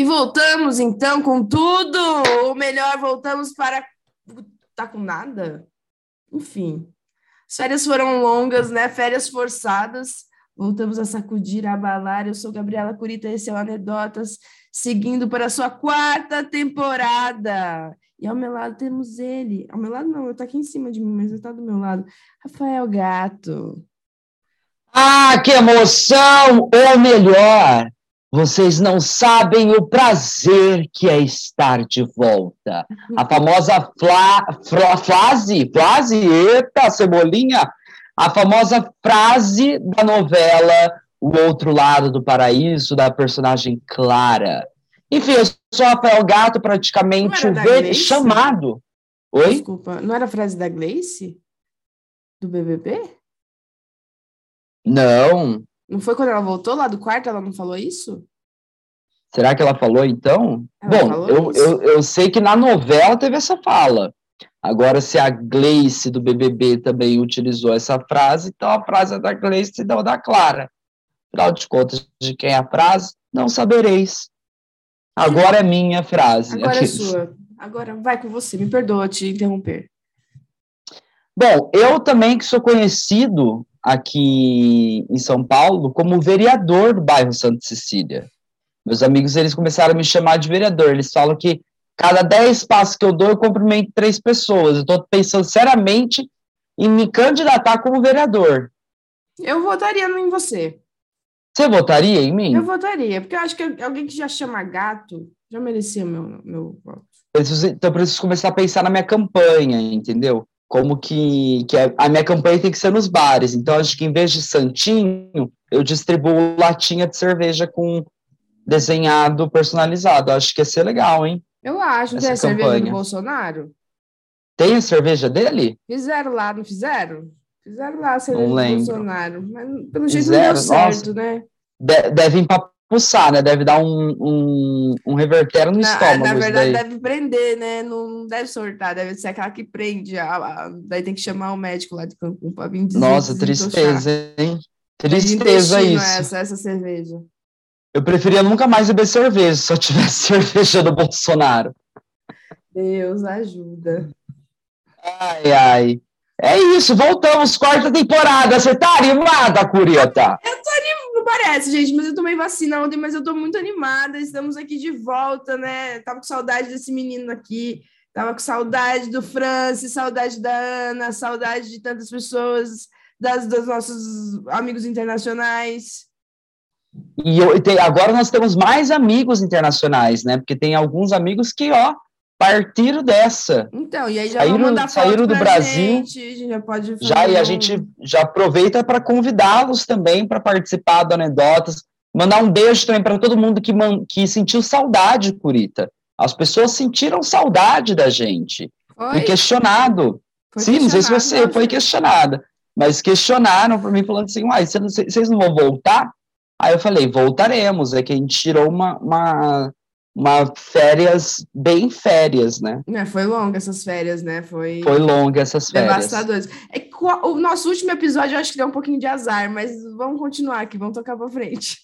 E voltamos então com tudo, ou melhor, voltamos para. Tá com nada? Enfim. As férias foram longas, né? Férias forçadas. Voltamos a sacudir, a abalar. Eu sou Gabriela Curita, esse é o Anedotas, seguindo para a sua quarta temporada. E ao meu lado temos ele. Ao meu lado não, eu tô aqui em cima de mim, mas ele tá do meu lado. Rafael Gato. Ah, que emoção! Ou melhor, vocês não sabem o prazer que é estar de volta. A famosa fla, frase, frase, eita, cebolinha, a famosa frase da novela O Outro Lado do Paraíso, da personagem Clara. Enfim, eu sou Rafael Gato, praticamente o ver... chamado. Oi? Desculpa, não era a frase da Gleice? Do BBB? Não. Não foi quando ela voltou lá do quarto, ela não falou isso? Será que ela falou então? Ela Bom, falou eu, eu, eu sei que na novela teve essa fala. Agora, se a Gleice do BBB também utilizou essa frase, então a frase é da Gleice e não da Clara. Afinal de contas, de quem é a frase, não sabereis. Agora é minha frase. Agora é sua. Agora vai com você. Me perdoa te interromper. Bom, eu também que sou conhecido aqui em São Paulo como vereador do bairro Santa Cecília. Meus amigos, eles começaram a me chamar de vereador. Eles falam que cada 10 passos que eu dou, eu cumprimento três pessoas. Eu estou pensando seriamente em me candidatar como vereador. Eu votaria em você. Você votaria em mim? Eu votaria, porque eu acho que alguém que já chama gato já merecia meu, meu voto. Então, eu preciso começar a pensar na minha campanha, entendeu? como que, que a minha campanha tem que ser nos bares. Então, acho que em vez de santinho, eu distribuo latinha de cerveja com desenhado personalizado. Acho que ia ser legal, hein? Eu acho. Tem a cerveja do Bolsonaro? Tem a cerveja dele? Fizeram lá, não fizeram? Fizeram lá a cerveja do Bolsonaro. Mas pelo jeito fizeram? não deu certo, Nossa. né? De deve empapuçar né? Deve dar um, um, um revertério no na, estômago. Na verdade, deve prender, né? Não deve soltar, deve ser aquela que prende. A, a, daí tem que chamar o médico lá de Cancún para vir dizer. Nossa, tristeza, hein? Tristeza isso. Essa, essa cerveja. Eu preferia nunca mais beber cerveja se eu tivesse cerveja do Bolsonaro. Deus ajuda. Ai, ai. É isso, voltamos, quarta temporada. Você tá animada, Curieta? Eu tô animada não parece, gente, mas eu tomei vacina ontem, mas eu tô muito animada. Estamos aqui de volta, né? Tava com saudade desse menino aqui, tava com saudade do Francis, saudade da Ana, saudade de tantas pessoas, das, dos nossos amigos internacionais. E eu, tem, agora nós temos mais amigos internacionais, né? Porque tem alguns amigos que, ó, partiram dessa. Então, e aí já saíram, saíram do Brasil. Gente, já pode já e a gente já aproveita para convidá-los também para participar do anedotas. Mandar um beijo também para todo mundo que, man, que sentiu saudade, Curita. As pessoas sentiram saudade da gente. Foi? E questionado. Foi Sim, não sei se você foi questionada, mas questionaram para mim falando assim, uai, vocês não vão voltar? Aí eu falei, voltaremos. É que a gente tirou uma, uma uma férias bem férias, né? É, foi longa essas férias, né? Foi, foi longa essas férias. Devastadores. É, o nosso último episódio eu acho que deu um pouquinho de azar, mas vamos continuar aqui, vamos tocar para frente.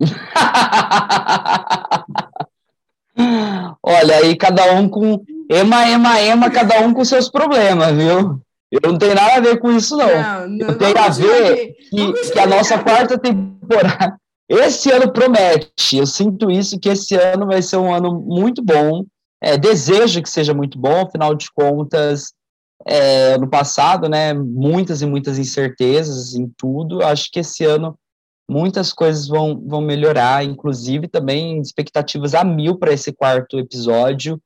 Olha, aí cada um com ema, ema, ema, cada um com seus problemas, viu? Eu não tenho nada a ver com isso, não. não, não eu tenho a ver que, que a nossa quarta temporada, esse ano promete, eu sinto isso, que esse ano vai ser um ano muito bom. É, desejo que seja muito bom, afinal de contas, é, no passado, né, muitas e muitas incertezas em tudo. Acho que esse ano muitas coisas vão, vão melhorar, inclusive também expectativas a mil para esse quarto episódio.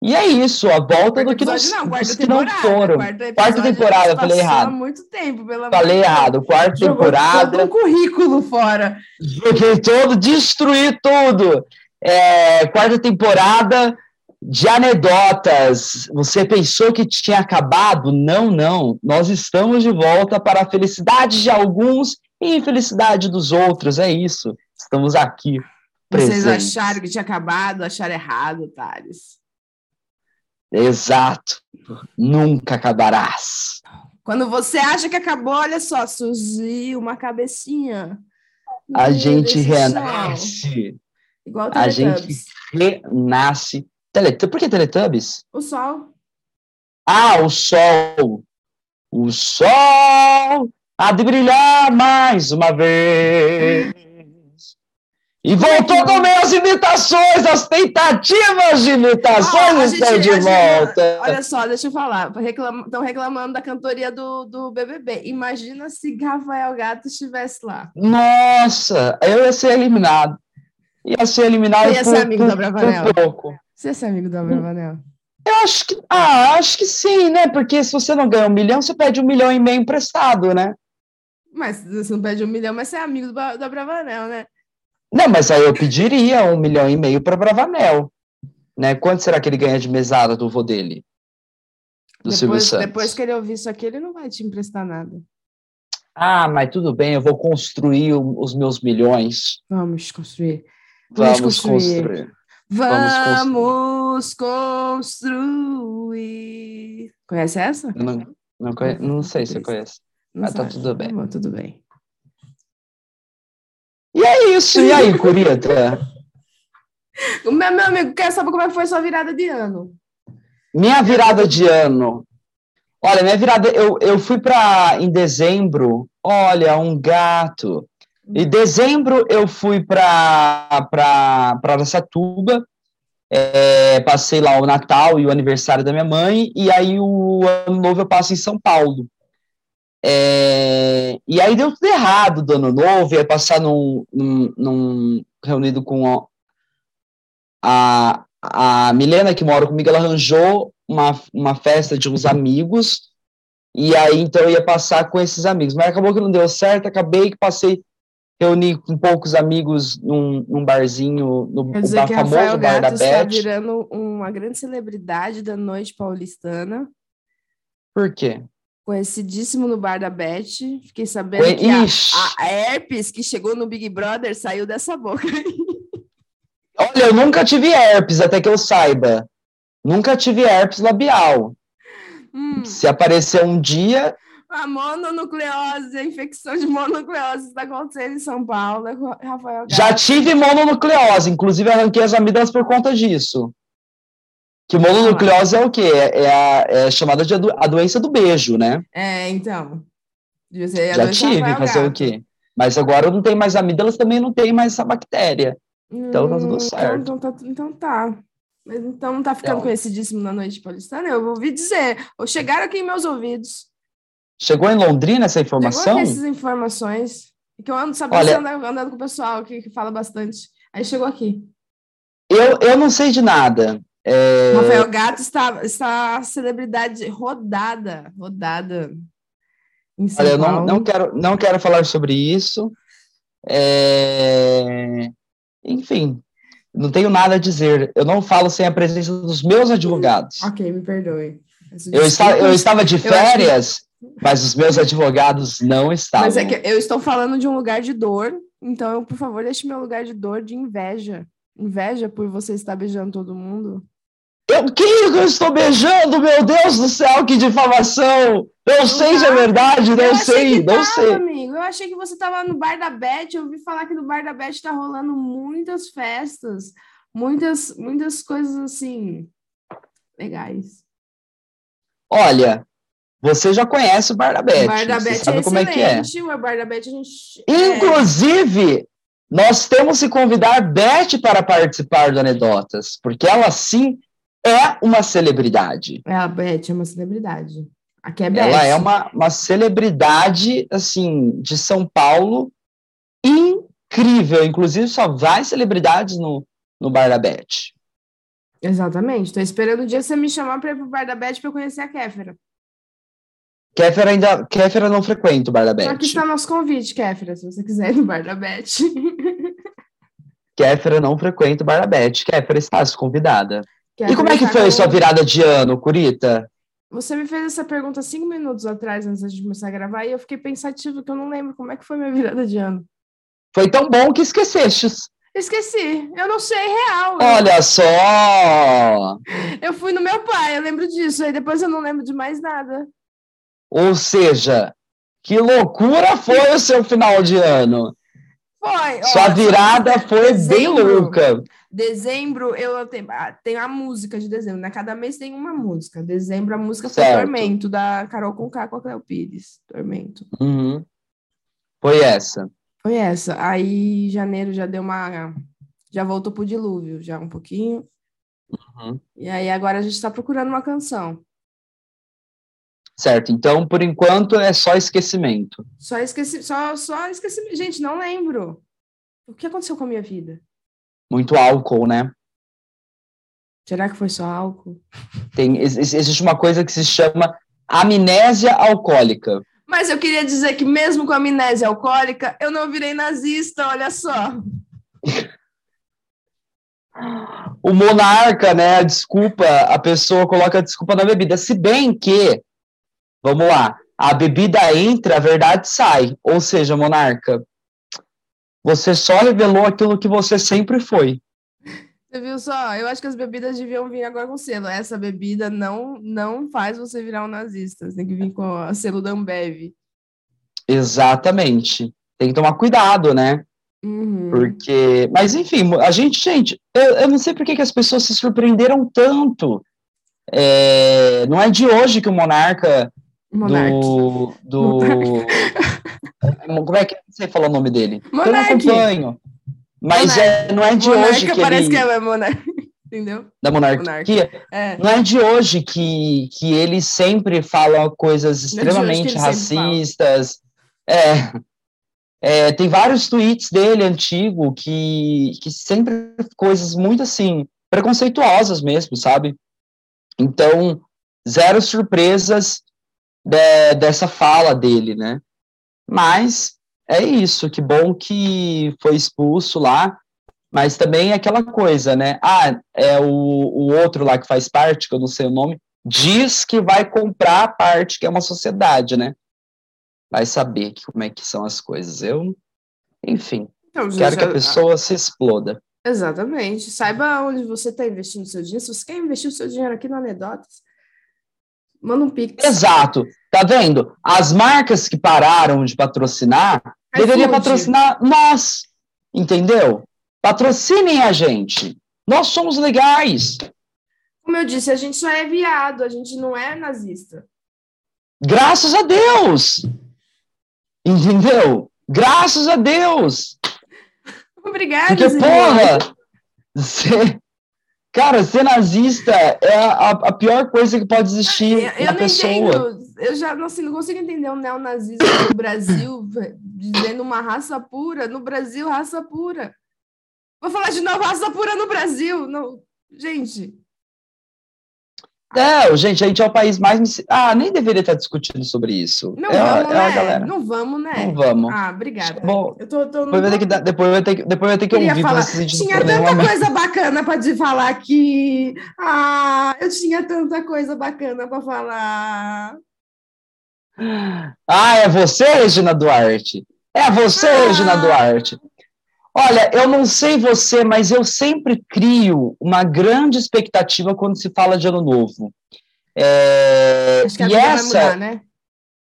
E é isso, a volta do que, não, não, que não foram. Quarta, quarta temporada, falei errado. muito tempo, pela Falei errado, quarta Jogou temporada. Todo currículo fora. Joguei todo, destruí tudo. É, quarta temporada de anedotas. Você pensou que tinha acabado? Não, não. Nós estamos de volta para a felicidade de alguns e infelicidade dos outros. É isso. Estamos aqui. Presentes. Vocês acharam que tinha acabado, acharam errado, Thales. Exato. Nunca acabarás. Quando você acha que acabou, olha só, surgiu uma cabecinha. A gente renasce. Igual a gente renasce. Teletubbies. Por que Teletubbies? O sol. Ah, o sol. O sol há de brilhar mais uma vez. E voltou também as imitações, as tentativas de imitações ah, estão de volta. olha só, deixa eu falar. Estão reclamando da cantoria do, do BBB. Imagina se Rafael Gato estivesse lá. Nossa, eu ia ser eliminado. Ia ser eliminado ia por, ser amigo por, do Abravanel. por pouco. Você ia ser amigo do Abravanel? Eu acho que, ah, acho que sim, né? Porque se você não ganha um milhão, você pede um milhão e meio emprestado, né? Mas você não pede um milhão, mas você é amigo do, do Abravanel, né? Não, mas aí eu pediria um milhão e meio para Bravanel. Né? Quanto será que ele ganha de mesada do vô dele? Do depois, depois que ele ouvir isso aqui, ele não vai te emprestar nada. Ah, mas tudo bem, eu vou construir os meus milhões. Vamos construir. Vamos, Vamos construir. construir. Vamos, construir. Conhece essa? não, não, conhe... não sei se você conhece. Não mas tá sabe. tá tudo bem. Tá bom, tudo bem. É isso. E aí, Curita? meu, meu amigo, quer saber como é que foi sua virada de ano? Minha virada de ano. Olha, minha virada, eu, eu fui para em dezembro. Olha, um gato. Em dezembro eu fui para para Aracatuba, é, passei lá o Natal e o aniversário da minha mãe, e aí o ano novo eu passo em São Paulo. É, e aí deu tudo errado do ano novo, ia passar num, num, num reunido com a, a Milena, que mora comigo, ela arranjou uma, uma festa de uns amigos, e aí então eu ia passar com esses amigos, mas acabou que não deu certo, acabei que passei, reuni com poucos amigos num, num barzinho, no Quer dizer que famoso Rafael bar da Beth. está virando uma grande celebridade da noite paulistana. Por quê? Conhecidíssimo no bar da Beth. Fiquei sabendo Ué, que a, a, herpes que chegou no Big Brother saiu dessa boca. Olha, eu nunca tive herpes, até que eu saiba. Nunca tive herpes labial. Hum. Se aparecer um dia. A mononucleose, a infecção de mononucleose está acontecendo em São Paulo, Rafael. Já tive mononucleose, inclusive arranquei as amígdalas por conta disso. Que mononucleose é o quê? É, é, a, é chamada de a doença do beijo, né? É, então. Já tive, fazer o quê? Mas agora não tem mais amígdalas, também não tem mais essa bactéria. Então hum, tá tudo hum, então, certo. Então, então, tá, então tá. Mas então não tá ficando então, conhecidíssimo na noite paulistana? Eu ouvi dizer. Ou chegaram aqui em meus ouvidos. Chegou em Londrina essa informação? Chegou essas informações. Que eu ando sabendo Olha, andando, andando com o pessoal que, que fala bastante. Aí chegou aqui. Eu, eu não sei de nada. É... Rafael Gato está, está celebridade rodada, rodada. Olha, eu não, não, quero, não quero falar sobre isso. É... Enfim, não tenho nada a dizer. Eu não falo sem a presença dos meus advogados. Ok, me perdoe. Eu, está, eu estava de férias, mas os meus advogados não estavam. Mas é que eu estou falando de um lugar de dor, então, por favor, deixe meu lugar de dor de inveja. Inveja por você estar beijando todo mundo. Eu, quem eu estou beijando, meu Deus do céu, que difamação! Não, sei se é verdade, não sei, não tava, sei. Amigo. Eu achei que você estava no bar da Beth, eu ouvi falar que no bar da Beth está rolando muitas festas, muitas, muitas coisas assim, legais. Olha, você já conhece o Bar da Beth. O Bar da Beth sabe é como é que é. O Bar da Beth a gente... Inclusive, é... nós temos que convidar Beth para participar do Anedotas, porque ela sim é uma celebridade. É, a Beth é uma celebridade. Aqui é Beth. Ela é uma, uma celebridade, assim, de São Paulo, incrível. Inclusive, só vai celebridades no, no Bar da Beth. Exatamente. Estou esperando o dia você me chamar para ir para o Bar da Beth para conhecer a Kéfera. Kéfera ainda. Kéfera não frequenta o Bar da Beth. Aqui está nosso convite, Kéfera, se você quiser ir no Bar da Beth. Kéfera não frequenta o Bar da Beth. Kéfera está convidada. E como é que foi a sua virada de ano, Curita? Você me fez essa pergunta cinco minutos atrás, antes de começar a gravar, e eu fiquei pensativo que eu não lembro como é que foi minha virada de ano. Foi tão bom que esqueceste. Esqueci, eu não sei real. Olha só! Eu fui no meu pai, eu lembro disso, aí depois eu não lembro de mais nada. Ou seja, que loucura foi o seu final de ano? Foi. Sua virada foi dezembro, bem louca. Dezembro, eu tenho, ah, tenho a música de dezembro, né? Cada mês tem uma música. Dezembro, a música foi certo. Tormento, da Carol Conká com a Cleo Pires. Tormento. Uhum. Foi essa. Foi essa. Aí, janeiro já deu uma. Já voltou pro dilúvio, já um pouquinho. Uhum. E aí, agora a gente está procurando uma canção. Certo, então por enquanto é só esquecimento. Só esqueci, só, só esquecimento. Gente, não lembro. O que aconteceu com a minha vida? Muito álcool, né? Será que foi só álcool? Tem, existe uma coisa que se chama amnésia alcoólica. Mas eu queria dizer que mesmo com amnésia alcoólica, eu não virei nazista, olha só. o monarca, né? A desculpa, a pessoa coloca a desculpa na bebida. Se bem que Vamos lá. A bebida entra, a verdade sai. Ou seja, monarca, você só revelou aquilo que você sempre foi. Você viu só? Eu acho que as bebidas deviam vir agora com selo. Essa bebida não não faz você virar um nazista. Você tem que vir com o selo da Ambev. Exatamente. Tem que tomar cuidado, né? Uhum. Porque. Mas, enfim, a gente, gente, eu, eu não sei por que, que as pessoas se surpreenderam tanto. É, não é de hoje que o monarca do. do como é que você falou o nome dele? Monark. Eu não acompanho. Mas é, não é de Monarca hoje que parece ele... que é Monarca. Entendeu? Da monarquia. É. Não é de hoje que, que ele sempre fala coisas é extremamente é racistas. É, é, tem vários tweets dele antigo que, que sempre coisas muito assim, preconceituosas mesmo, sabe? Então, zero surpresas de, dessa fala dele, né? Mas é isso, que bom que foi expulso lá, mas também é aquela coisa, né? Ah, é o, o outro lá que faz parte, que eu não sei o nome, diz que vai comprar a parte que é uma sociedade, né? Vai saber como é que são as coisas. Eu, enfim, então, quero que a pessoa se exploda. Exatamente. Saiba onde você está investindo seu dinheiro. Se você quer investir o seu dinheiro aqui no Anedotas, Manda um pix. Exato. Tá vendo? As marcas que pararam de patrocinar Aí deveriam patrocinar nós. Entendeu? Patrocinem a gente. Nós somos legais. Como eu disse, a gente só é viado, a gente não é nazista. Graças a Deus! Entendeu? Graças a Deus! Obrigada, Porque, porra, você, Cara, ser nazista é a, a pior coisa que pode existir eu, eu na pessoa. Entendo. Eu já não, assim, não consigo entender o neonazismo no Brasil dizendo uma raça pura. No Brasil, raça pura. Vou falar de novo, raça pura no Brasil. Não, gente, é, gente, a gente é o país mais. Ah, nem deveria estar discutindo sobre isso. Não é, vamos, é né? Galera. Não vamos, né? Não vamos. Ah, obrigada. Bom, eu tô, tô depois, vai ter que, depois vai ter que, depois vai ter que ouvir falar. Tinha tanta coisa bacana para te falar aqui. Ah, eu tinha tanta coisa bacana para falar. Ah, é você, Regina Duarte? É você, ah. Regina Duarte. Olha, eu não sei você, mas eu sempre crio uma grande expectativa quando se fala de ano novo. É, acho que a e essa, mudar, né?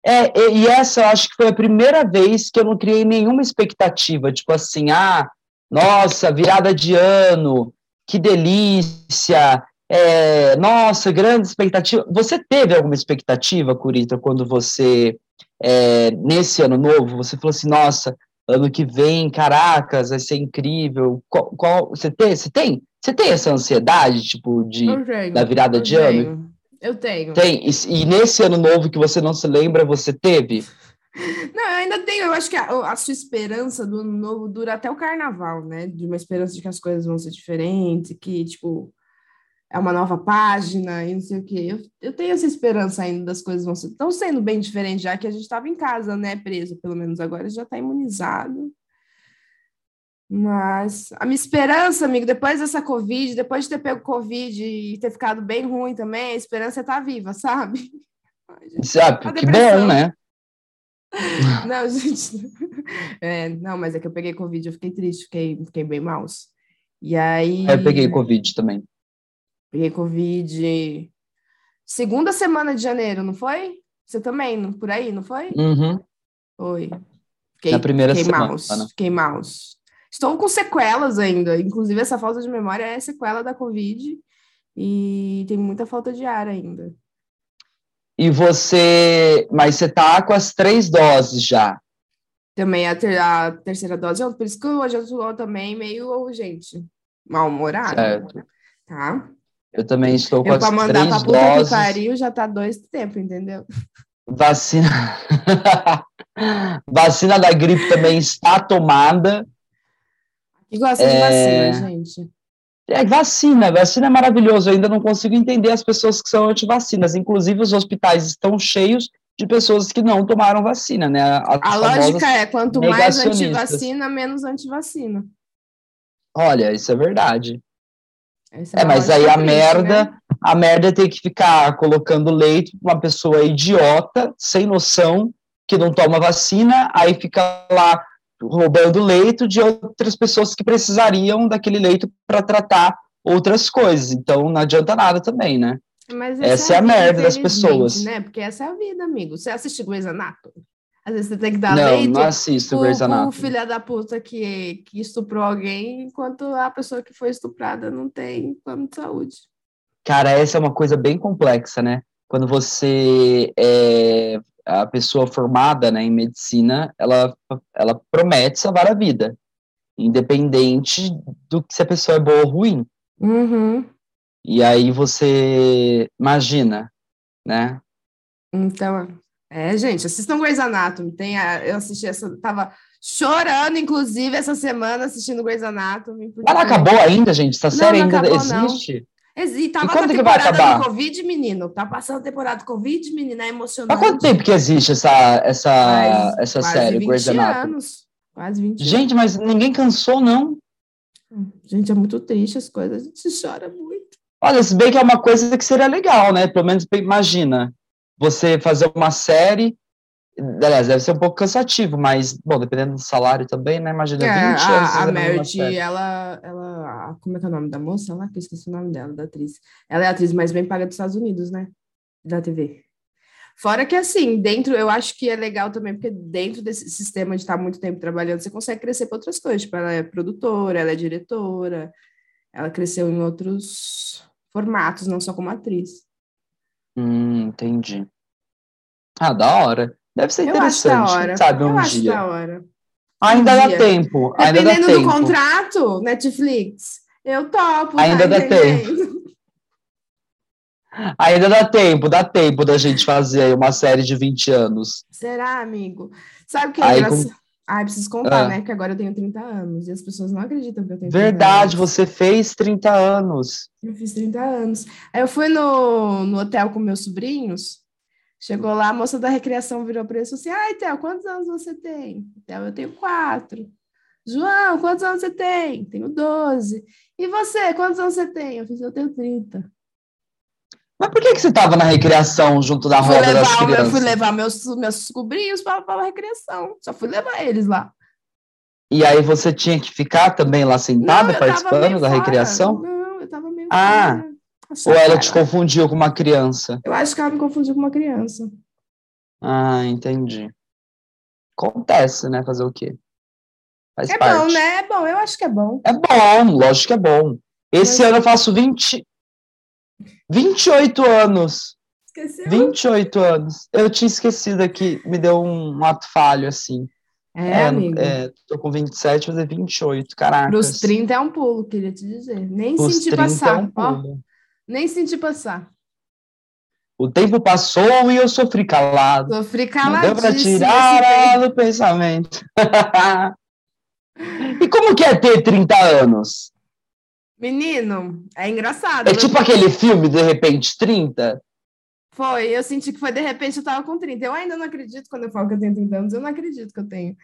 É, e essa eu acho que foi a primeira vez que eu não criei nenhuma expectativa, tipo assim, ah, nossa, virada de ano, que delícia, é, nossa, grande expectativa. Você teve alguma expectativa, Curita, quando você, é, nesse ano novo, você falou assim, nossa, ano que vem, caracas, vai ser incrível. Qual, qual, você, tem, você, tem, você tem essa ansiedade, tipo, de, tenho, da virada de tenho. ano? Eu tenho. Tem. E, e, nesse ano novo que você não se lembra, você teve? Não, eu ainda tenho. Eu acho que a, a, sua esperança do ano novo dura até o carnaval, né? De uma esperança de que as coisas vão ser diferentes, que, tipo, é uma nova página e não sei o quê. Eu, eu tenho essa esperança ainda das coisas vão ser, estão sendo bem diferentes, já que a gente estava em casa, né, preso, pelo menos agora já está imunizado. Mas a minha esperança, amigo, depois dessa Covid, depois de ter pego Covid e ter ficado bem ruim também, a esperança é estar tá viva, sabe? Sabe, que bom, né? Não, gente. É, não, mas é que eu peguei Covid, eu fiquei triste, fiquei, fiquei bem mal. E aí. Eu peguei Covid também. Peguei Covid segunda semana de janeiro, não foi? Você também, por aí, não foi? Uhum. Foi. Fiquei, na primeira fiquei semana. Maus, fiquei maus. Estou com sequelas ainda. Inclusive, essa falta de memória é sequela da Covid. E tem muita falta de ar ainda. E você. Mas você tá com as três doses já. Também a, ter, a terceira dose, por isso que hoje eu estou também meio, gente, mal-humorado. Certo. Tá? Eu também estou com eu, as pra mandar três pra puta doses. que pariu já tá dois tempos, entendeu? Vacina. vacina da gripe também está tomada. E gosta de É. vacina, gente. É vacina, vacina é maravilhoso. Eu ainda não consigo entender as pessoas que são antivacinas. Inclusive, os hospitais estão cheios de pessoas que não tomaram vacina, né? As A lógica é quanto mais antivacina, menos antivacina. Olha, isso é verdade. Essa É, uma mas aí a triste, merda, né? a merda é ter que ficar colocando leite pra uma pessoa idiota, sem noção, que não toma vacina, aí fica lá roubando leito de outras pessoas que precisariam daquele leito para tratar outras coisas. Então não adianta nada também, né? Mas essa é a vida, merda das pessoas. Né? Porque essa é a vida, amigo. Você assiste Grey's Anatomy? Às vezes você tem que dar não, leite não assisto Grey's Anatomy. filho da puta que, que estuprou alguém, enquanto a pessoa que foi estuprada não tem plano de saúde. Cara, essa é uma coisa bem complexa, né? Quando você é a pessoa formada né, em medicina, ela, ela promete salvar a vida, independente do que se a pessoa é boa ou ruim. Uhum. E aí você imagina, né? Então, é, gente, assistam Grey's Anatomy. Tem a, eu assisti essa, tava chorando, inclusive, essa semana assistindo Grey's Anatomy. porque- não acabou ainda, gente? Essa Não, série não ainda acabou, não. existe? Exi, tava E quando que vai temporada acabar? Covid, menino. Tá passando a temporada do Covid, menina, é Há emocionante. quanto tempo que existe essa, essa, Quase- essa quase série, 20 Grey's Anatomy? anos. Quase 20 Gente, mas ninguém cansou, não? anos. Gente, é muito triste as coisas. A gente chora muito. Olha, se bem que é uma coisa que seria legal, né? Pelo menos imagina você fazer uma série. Aliás, deve ser um pouco cansativo, mas, bom, dependendo do salário também, né? Imagina 20 É, anos. a, a série. ela, ela. Como é que é o nome da moça lá? Que eu esqueci o nome dela, da atriz. Ela é a atriz mais bem paga dos Estados Unidos, né? Da TV. Fora que, assim, dentro, eu acho que é legal também, porque dentro desse sistema de estar muito tempo trabalhando, você consegue crescer para outras coisas. Tipo, ela é produtora, ela é diretora, ela cresceu em outros formatos, não só como atriz. Hum, entendi. Ah, da hora. Deve ser Eu acho da interessante, hora. sabe, eu um acho dia. da hora. Ainda dá dia. tempo, ainda dá Dependendo do tempo. contrato, Netflix, eu topo. tá Ainda dá entendendo? Ainda dá tempo, dá tempo da gente fazer aí uma série de 20 anos. Será, amigo? Sabe o que é Aí, engraçado? Ai, preciso contar, Ah. né? Que agora eu tenho 30 anos e as pessoas não acreditam que eu tenho 30 Verdade, anos. você fez 30 anos. Eu fiz 30 anos. Aí eu fui no, no hotel com meus sobrinhos. Chegou lá, a moça da recreação virou para ele e falou assim: Ai, Theo, quantos anos você tem? Theo, eu tenho quatro. João, quantos anos você tem? Tenho 12. E você, quantos anos você tem? Eu fiz, eu tenho 30. Mas por que, que você estava na recreação junto da roda das levar, eu crianças? fui levar meus, meus sobrinhos para a recreação. Só fui levar eles lá. E aí você tinha que ficar também lá sentada, tava participando da fora. recreação? Não, eu tava meio. Ah, fora. Ou ela te confundiu com uma criança? Eu acho que ela me confundiu com uma criança. Ah, entendi. Acontece, né? Fazer o quê? Faz É parte. bom, né? É bom, eu acho que é bom. É bom, lógico que é bom. Esse Mas- ano eu faço 20... 28 anos. Esqueceu? 28 anos. Eu tinha esquecido aqui, me deu um ato falho, assim. É, amigo. é, tô com 27, vou fazer 28, caraca. Para os 30 é um pulo, queria te dizer. Nem Os senti 30 é passar. um ó, nem senti passar. O tempo passou e eu sofri calado. Sofri Não deu esse tirar do pensamento. e como que é ter 30 anos? Menino, é engraçado. É né? tipo aquele filme, De Repente 30? Foi, eu senti que foi de repente eu tava com 30. Eu ainda não acredito quando eu falo que eu tenho 30 anos, eu não acredito que eu tenho.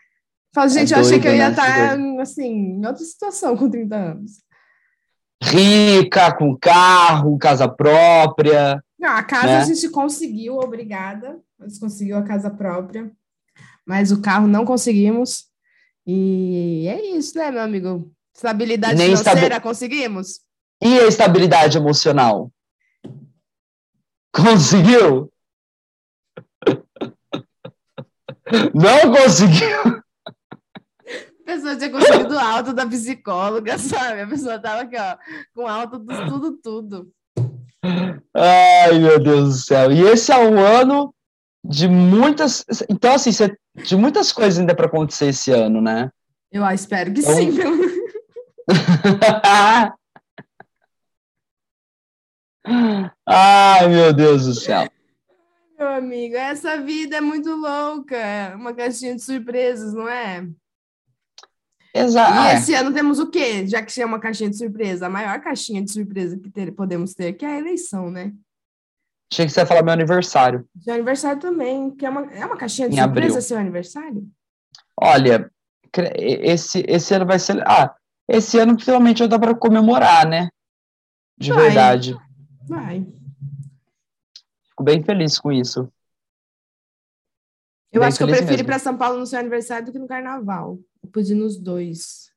Falo, gente, eu achei que eu ia né? estar, assim, em outra situação com 30 anos. Rica, com carro, casa própria. Não, a casa Né? a gente conseguiu, obrigada. A gente conseguiu a casa própria, mas o carro não conseguimos. E é isso, né, meu amigo? Estabilidade Nem financeira, conseguimos? E a estabilidade emocional? Conseguiu? Não conseguiu? pessoa tinha conseguido alto da psicóloga, sabe? A pessoa tava aqui, ó, com alto do tudo, tudo. Ai, meu Deus do céu. E esse é um ano de muitas. Então, assim, de muitas coisas ainda para acontecer esse ano, né? Eu espero que então... sim. Ai, meu Deus do céu. Meu amigo, essa vida é muito louca. Uma caixinha de surpresas, não é? Exato. E esse ano temos o quê? Já que é uma caixinha de surpresa, a maior caixinha de surpresa que ter, podemos ter, que é a eleição, né? Achei que você ia falar meu aniversário. Seu aniversário também, que é uma, é uma caixinha de em surpresa abril. seu aniversário? Olha, esse, esse ano vai ser. Ah, esse ano finalmente dá para comemorar, né? De vai. verdade. Vai. Fico bem feliz com isso. Eu bem acho que eu prefiro ir para São Paulo no seu aniversário do que no carnaval. Eu pude ir nos dois.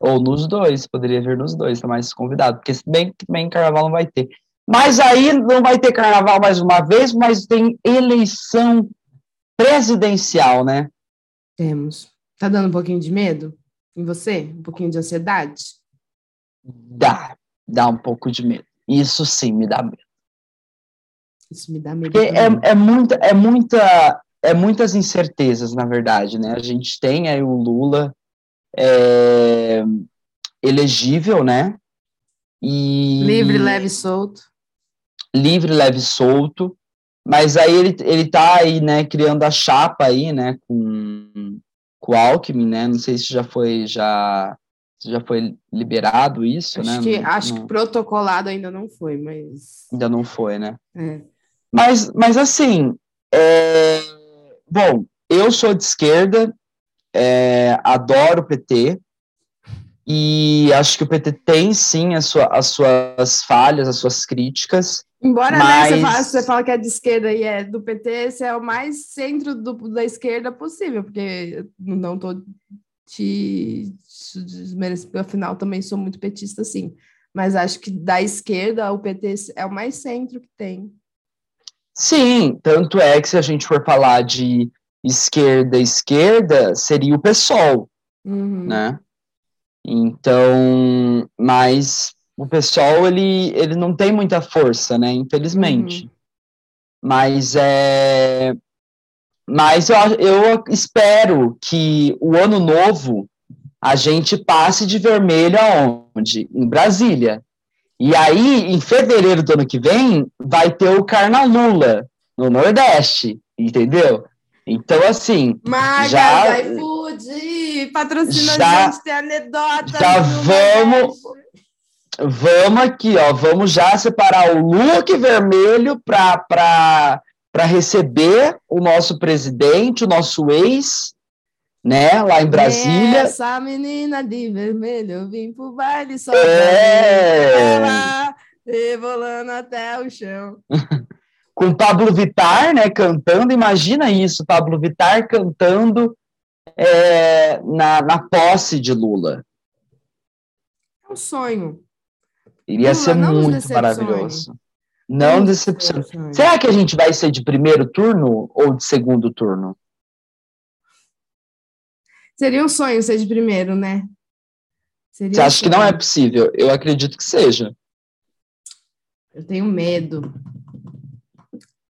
Ou nos dois, poderia vir nos dois, tá mais convidado, porque bem, bem carnaval não vai ter. Mas aí não vai ter carnaval mais uma vez, mas tem eleição presidencial, né? Temos. Tá dando um pouquinho de medo em você? Um pouquinho de ansiedade? Dá, dá um pouco de medo. Isso sim me dá medo. Isso me dá medo. Porque é, é, muita, é, muita, é muitas incertezas, na verdade, né? A gente tem aí o Lula é, elegível, né? E... Livre, leve e solto. Livre, leve e solto. Mas aí ele, ele tá aí, né, criando a chapa aí, né, com, com o Alckmin, né? Não sei se já foi, já, já foi liberado isso, acho né? Que, não, acho não... que protocolado ainda não foi, mas... Ainda não foi, né? É. Mas, mas assim, é... bom, eu sou de esquerda, é... adoro o PT, e acho que o PT tem sim as, sua, as suas falhas, as suas críticas, Embora mas... né, você, fala, você fala que é de esquerda e é do PT, esse é o mais centro do, da esquerda possível, porque não estou te, te desmerecendo, afinal também sou muito petista, sim. Mas acho que da esquerda o PT é o mais centro que tem. Sim, tanto é que se a gente for falar de esquerda esquerda, seria o PSOL, uhum. né? Então, mas o pessoal ele, ele não tem muita força, né? Infelizmente. Uhum. Mas é. Mas eu, eu espero que o ano novo a gente passe de vermelho aonde? Em Brasília. E aí, em fevereiro do ano que vem, vai ter o Carnalula no Nordeste, entendeu? Então, assim. Marca, já, iFood, patrocina já, a gente, tem anedota. Já vamos. Vamos aqui, ó, vamos já separar o look vermelho para receber o nosso presidente, o nosso ex, né, lá em Brasília. Essa menina de vermelho, eu vim pro baile só é. ela, rebolando até o chão. Com Pablo Vitar, né, cantando, imagina isso, Pablo Vitar cantando é, na, na posse de Lula. É um sonho. Iria ser muito maravilhoso. Não decepciona. Será que a gente vai ser de primeiro turno ou de segundo turno? Seria um sonho ser de primeiro, né? Seria Você acha que não é possível? Eu acredito que seja. Eu tenho medo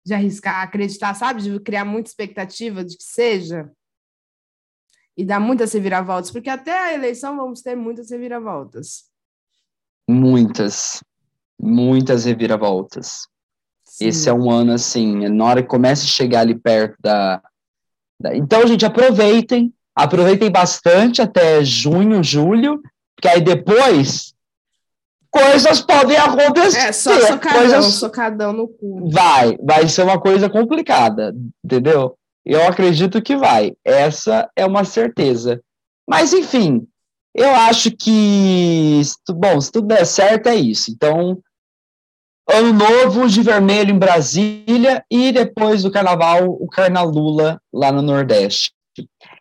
de arriscar, acreditar, sabe? De criar muita expectativa de que seja. E dar muitas reviravoltas, porque até a eleição vamos ter muitas reviravoltas. Muitas, muitas reviravoltas. Sim. Esse é um ano assim, na hora que começa a chegar ali perto da, da. Então, gente, aproveitem, aproveitem bastante até junho, julho, porque aí depois coisas podem acontecer. É, só socadão, coisas... socadão no cu. Vai, vai ser uma coisa complicada, entendeu? Eu acredito que vai. Essa é uma certeza. Mas, enfim, eu acho que, bom, se tudo der certo, é isso. Então, ano novo de vermelho em Brasília e depois do carnaval, o Carnalula lá no Nordeste.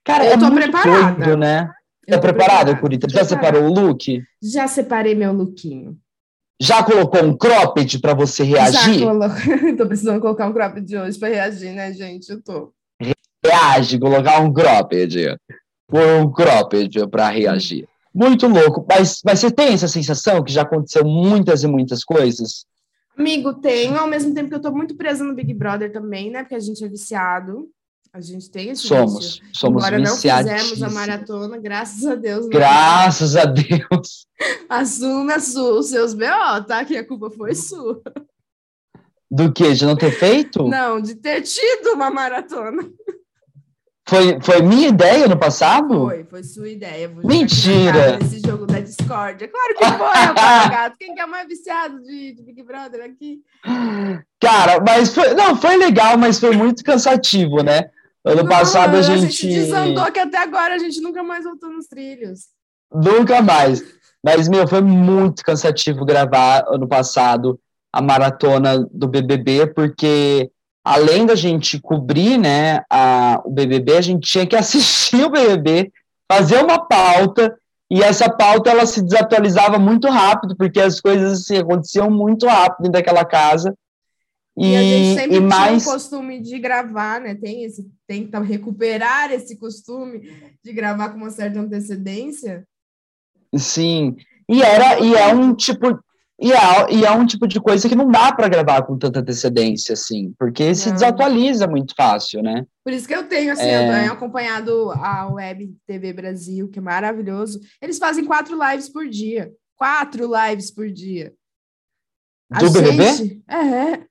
Cara, eu é tô preparada. Doido, né? Tá preparada, Curita? Já separou o look? Já separei meu lookinho. Já colocou um cropped para você reagir? Já coloquei. tô precisando colocar um cropped hoje para reagir, né, gente? Eu tô. Reage, colocar um cropped. por um cropped para reagir. Muito louco. Mas, mas você tem essa sensação que já aconteceu muitas e muitas coisas? Amigo, tenho, ao mesmo tempo que eu tô muito presa no Big Brother também, né? Porque a gente é viciado. A gente tem esse Somos, vício. somos Agora não fizemos a maratona, graças a Deus. Graças a Deus. Assume os seus BO, tá? Que a culpa foi sua. Do que? De não ter feito? Não, de ter tido uma maratona. Foi, foi minha ideia no passado? Foi, foi sua ideia. Vou Mentira! Esse jogo da Discord. É claro que foi, gato. Quem que é mais viciado de, de, Big Brother aqui? Cara, mas foi. Não, foi legal, mas foi muito cansativo, né? Ano não, passado a gente. A gente desandou que até agora a gente nunca mais voltou nos trilhos. Nunca mais. Mas, meu, foi muito cansativo gravar ano passado a maratona do BBB, porque além da gente cobrir né, a, o BBB, a gente tinha que assistir o BBB, fazer uma pauta, e essa pauta ela se desatualizava muito rápido, porque as coisas assim, aconteciam muito rápido dentro daquela casa. E, e a gente sempre e mais... tinha o costume de gravar, né? Tem esse, que recuperar esse costume de gravar com uma certa antecedência. Sim. E era e é um tipo e é, e é um tipo de coisa que não dá para gravar com tanta antecedência, assim, porque não. se desatualiza muito fácil, né? Por isso que eu tenho, assim, é... eu tenho acompanhado a Web TV Brasil, que é maravilhoso. Eles fazem quatro lives por dia. Quatro lives por dia. Do a BBB? Gente... É.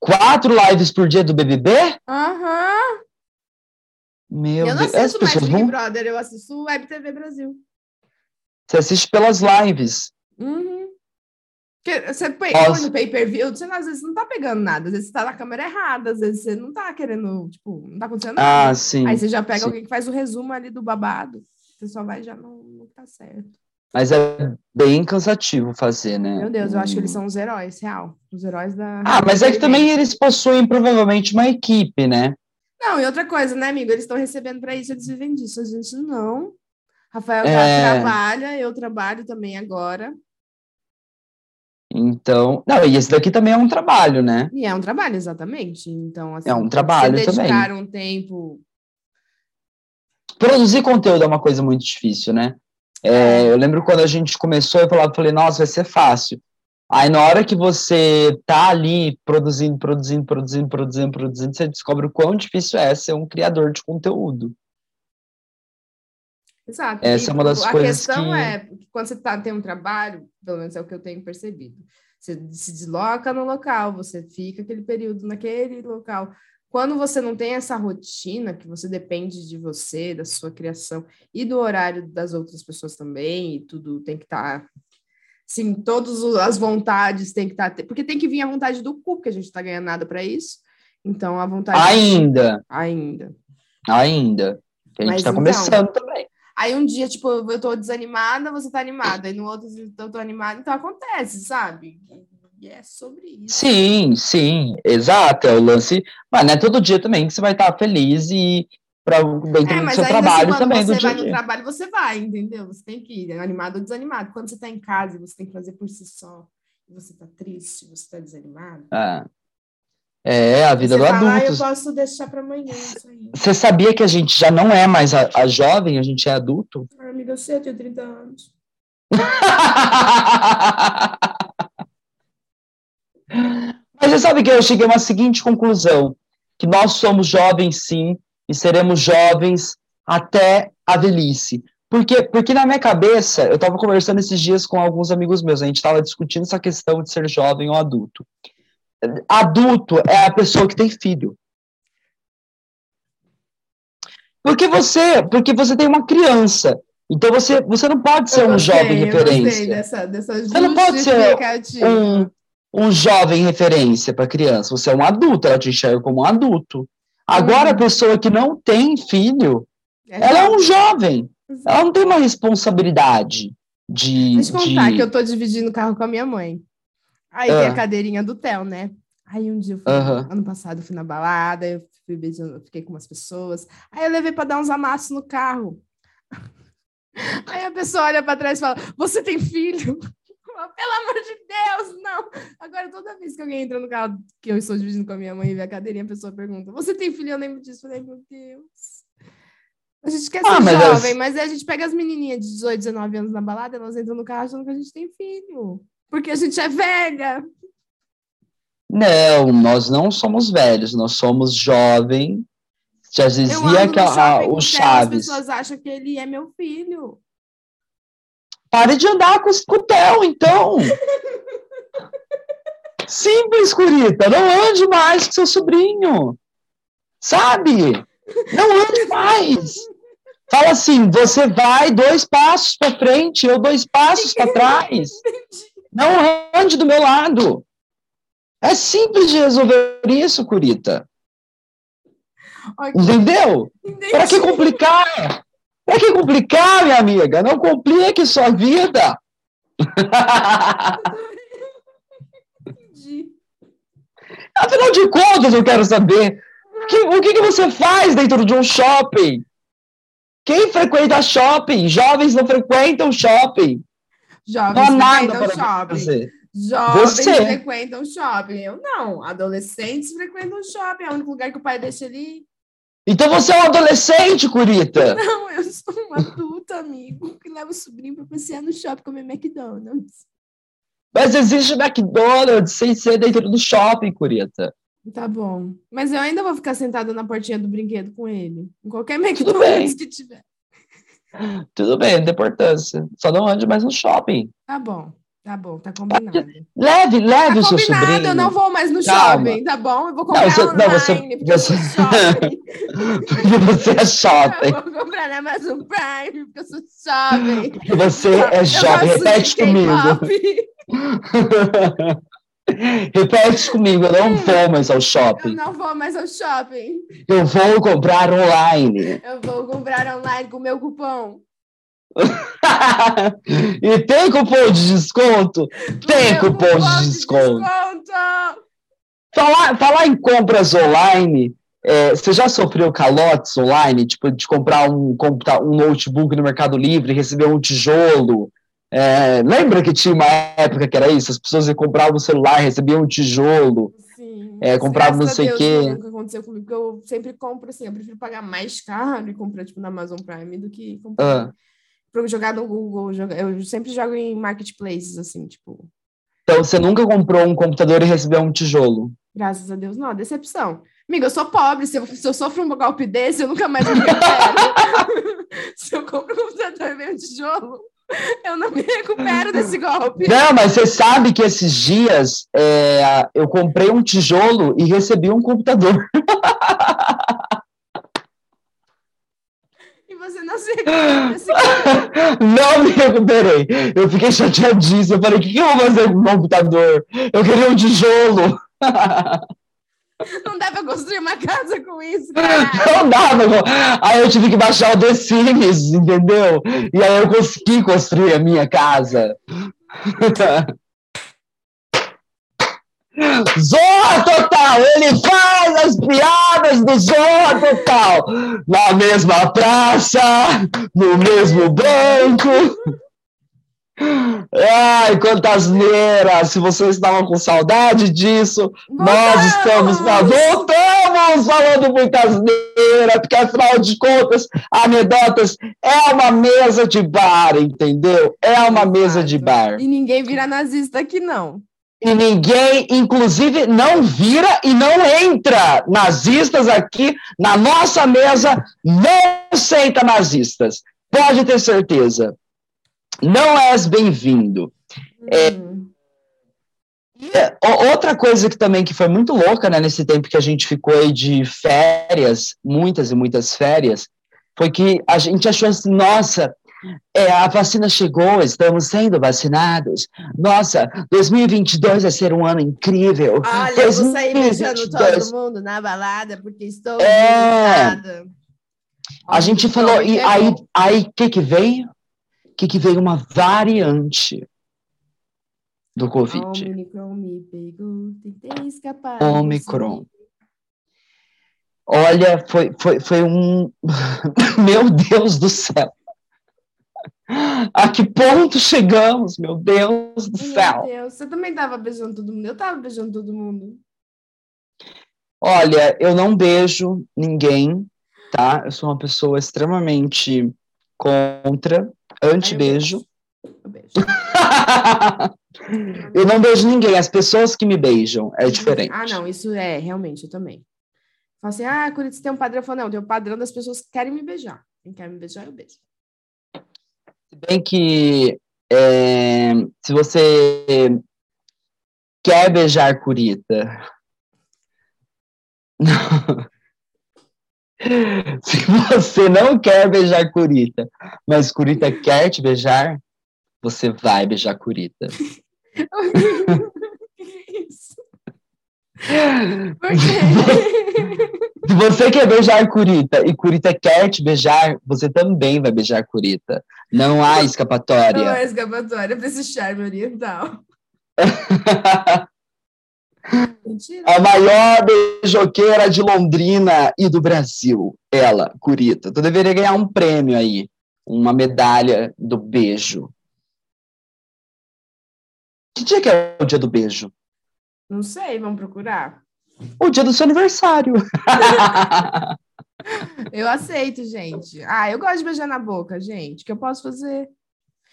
Quatro lives por dia do BBB? Aham. Uhum. Meu eu não assisto mais Big vão... Brother, eu assisto Web TV Brasil. Você assiste pelas lives. Uhum. você põe, pay-per-view, você às vezes não tá pegando nada, às vezes você tá na câmera errada, às vezes você não tá querendo, tipo, não tá acontecendo nada. Ah, sim. Aí você já pega sim. alguém que faz o resumo ali do babado, você só vai já não, não tá certo. Mas é bem cansativo fazer, né? Meu Deus, eu acho que eles são os heróis, real. Os heróis da. Ah, mas é que também eles possuem provavelmente uma equipe, né? Não, e outra coisa, né, amigo? Eles estão recebendo para isso, eles vivem disso. A gente não. Rafael é... trabalha, eu trabalho também agora. Então, não, e esse daqui também é um trabalho, né? E é um trabalho, exatamente. Então, assim, é um trabalho você dedicar também. um tempo. Produzir conteúdo é uma coisa muito difícil, né? É, é. eu lembro quando a gente começou, eu falava, falei, nossa, vai ser fácil. Aí na hora que você tá ali produzindo, produzindo, produzindo, produzindo, produzindo, você descobre o quão difícil é ser um criador de conteúdo. Exato. Essa e, é uma das a coisas questão que... é, que quando você tá, tem um trabalho, pelo menos é o que eu tenho percebido, você se desloca no local, você fica aquele período naquele local. Quando você não tem essa rotina, que você depende de você, da sua criação e do horário das outras pessoas também, e tudo tem que estar tá Sim, todas as vontades tem que estar. Tá, porque tem que vir a vontade do cu, porque a gente está ganhando nada para isso. Então, a vontade. Ainda. Ainda. Ainda. a gente está então, começando também. Aí um dia, tipo, eu tô desanimada, você tá animada. Aí no outro eu tô animada, então acontece, sabe? E é sobre isso. Sim, sim, exato. É o lance. Mas não é todo dia também que você vai estar feliz e para dentro é, do seu trabalho assim, também. Quando você vai no trabalho, você vai, entendeu? Você tem que ir, animado ou desanimado. Quando você está em casa e você tem que fazer por si só, você está triste, você está desanimado. É. É, a vida você do fala, adulto. Ah, eu posso deixar para amanhã isso aí. Você sabia que a gente já não é mais a, a jovem, a gente é adulto? Ah, amiga, eu sei, eu tenho 30 anos. Mas você sabe que eu cheguei a uma seguinte conclusão: que nós somos jovens, sim, e seremos jovens até a velhice. Porque, porque na minha cabeça, eu estava conversando esses dias com alguns amigos meus, a gente estava discutindo essa questão de ser jovem ou adulto. Adulto é a pessoa que tem filho. Porque você, porque você tem uma criança. Então você, você não pode ser um jovem referência. Dessa, dessa você não pode ser um, um jovem referência para criança. Você é um adulto, ela te enxerga como um adulto. Agora, a pessoa que não tem filho, é ela é um jovem. Ela não tem uma responsabilidade de. Deixa eu contar de... que eu tô dividindo o carro com a minha mãe. Aí tem a ah. cadeirinha do Theo, né? Aí um dia, eu fui, ano passado, eu fui na balada, eu fui beijando, fiquei com umas pessoas. Aí eu levei para dar uns amassos no carro. Aí a pessoa olha para trás e fala: Você tem filho? Pelo amor de Deus, não! Agora, toda vez que alguém entra no carro que eu estou dividindo com a minha mãe e vê a cadeirinha, a pessoa pergunta: Você tem filho? Eu lembro disso. Eu falei: Meu Deus. A gente quer ah, ser mas jovem, as... mas aí a gente pega as menininhas de 18, 19 anos na balada, elas entram no carro achando que a gente tem filho. Porque a gente é velha. Não, nós não somos velhos, nós somos jovens. Já dizia que a, o Chaves. As pessoas acham que ele é meu filho. Pare de andar com o escutel, então. Simples, Curita. Não ande mais com seu sobrinho. Sabe? Não ande mais. Fala assim: você vai dois passos para frente, eu dois passos para trás. Não ande do meu lado. É simples de resolver isso, Curita. Okay. Entendeu? Para que complicar? Para que complicar, minha amiga? Não complique sua vida. Afinal de contas, eu quero saber que, o que, que você faz dentro de um shopping? Quem frequenta shopping? Jovens não frequentam shopping. Jovens há nada para shopping. Fazer. Jovens você. frequentam shopping. Eu não. Adolescentes frequentam shopping. É o único lugar que o pai deixa ali. Então você é um adolescente, Curita. Não, eu sou um adulto, amigo, que leva o sobrinho para passear no shopping comer McDonald's. Mas existe McDonald's sem ser dentro do shopping, Curita. Tá bom. Mas eu ainda vou ficar sentada na portinha do brinquedo com ele. Em qualquer McDonald's que tiver. Tudo bem, não tem importância. Só não ande mais no shopping. Tá bom. Tá bom, tá combinado. Leve, leve tá o seu sobrinho. Eu não vou mais no Calma. shopping, tá bom? Eu vou comprar não, você, online, não, você, porque você... eu sou você é shopping. Eu vou comprar na Amazon Prime, porque eu sou jovem. Porque você é jovem, repete comigo. Repete comigo, eu não vou mais ao shopping. Eu não vou mais ao shopping. Eu vou comprar online. Eu vou comprar online com o meu cupom. e tem cupom de desconto? Tem cupom, cupom, de desconto. De desconto. Falar, falar em compras online, é, você já sofreu calotes online? Tipo, de comprar um, um notebook no Mercado Livre, receber um tijolo, é, lembra que tinha uma época que era isso? As pessoas iam comprar um celular, recebiam um tijolo, Sim, é, compravam não sei o quê. Nunca aconteceu comigo, porque eu sempre compro assim, eu prefiro pagar mais caro e comprar tipo na Amazon Prime do que comprar. Ah. Para jogar no Google, eu sempre jogo em marketplaces, assim, tipo. Então você nunca comprou um computador e recebeu um tijolo? Graças a Deus, não, decepção. Amiga, eu sou pobre, se eu, se eu sofro um golpe desse, eu nunca mais me Se eu compro um computador e vejo um tijolo, eu não me recupero desse golpe. Não, mas você sabe que esses dias é, eu comprei um tijolo e recebi um computador. E você não se recuperou desse golpe? Não me recuperei. Eu fiquei chateadíssimo. Eu falei, o que, que eu vou fazer com o computador? Eu queria um tijolo. Não dá pra construir uma casa com isso, cara. Não dá, meu Aí eu tive que baixar o The Sims, entendeu? E aí eu consegui construir a minha casa. Zorra Total! Ele faz as piadas do Zorra Total! Na mesma praça, no mesmo banco. Ai, quantas neiras! Se vocês estavam com saudade disso, nós estamos voltamos falando muitas neiras, porque afinal de contas, anedotas é uma mesa de bar, entendeu? É uma mesa de bar. E ninguém vira nazista aqui, não. E ninguém, inclusive, não vira e não entra nazistas aqui na nossa mesa, não senta nazistas. Pode ter certeza não és bem-vindo. É, hum. É, outra coisa que também que foi muito louca, né, nesse tempo que a gente ficou aí de férias, muitas e muitas férias, foi que a gente achou assim, nossa, é, a vacina chegou, estamos sendo vacinados. Nossa, 2022 vai ser um ano incrível. Olha, 2022... eu vou sair beijando todo mundo na balada porque estou é... A gente falou, e aí, aí o que que veio? Que, que veio uma variante do Covid. Omicron me pegou, tentei escapar. Omicron. Olha, foi, foi, foi um. meu Deus do céu! A que ponto chegamos, meu Deus do céu! Meu Deus, você também estava beijando todo mundo? Eu estava beijando todo mundo. Olha, eu não beijo ninguém, tá? Eu sou uma pessoa extremamente contra, anti-beijo. Eu beijo. eu não beijo ninguém, as pessoas que me beijam é diferente. Ah, não, isso é, realmente, eu também. Fala assim, ah, Corinthians tem um padrão. Eu falo, não, tem um padrão das pessoas que querem me beijar. Quem quer me beijar, eu beijo. Se bem que é, se você quer beijar Curita, Se você não quer beijar Curita, mas Curita quer te beijar, você vai beijar Curita. Por quê? Se você quer beijar Curita e Curita quer te beijar, você também vai beijar Curita. Não há escapatória. Não há escapatória para esse charme oriental. Mentira. A maior beijoqueira de Londrina e do Brasil. Ela, Curita. Tu deveria ganhar um prêmio aí. Uma medalha do beijo. Que dia que é o dia do beijo? Não sei, vamos procurar. O dia do seu aniversário. eu aceito, gente. Ah, eu gosto de beijar na boca, gente. O que eu posso fazer?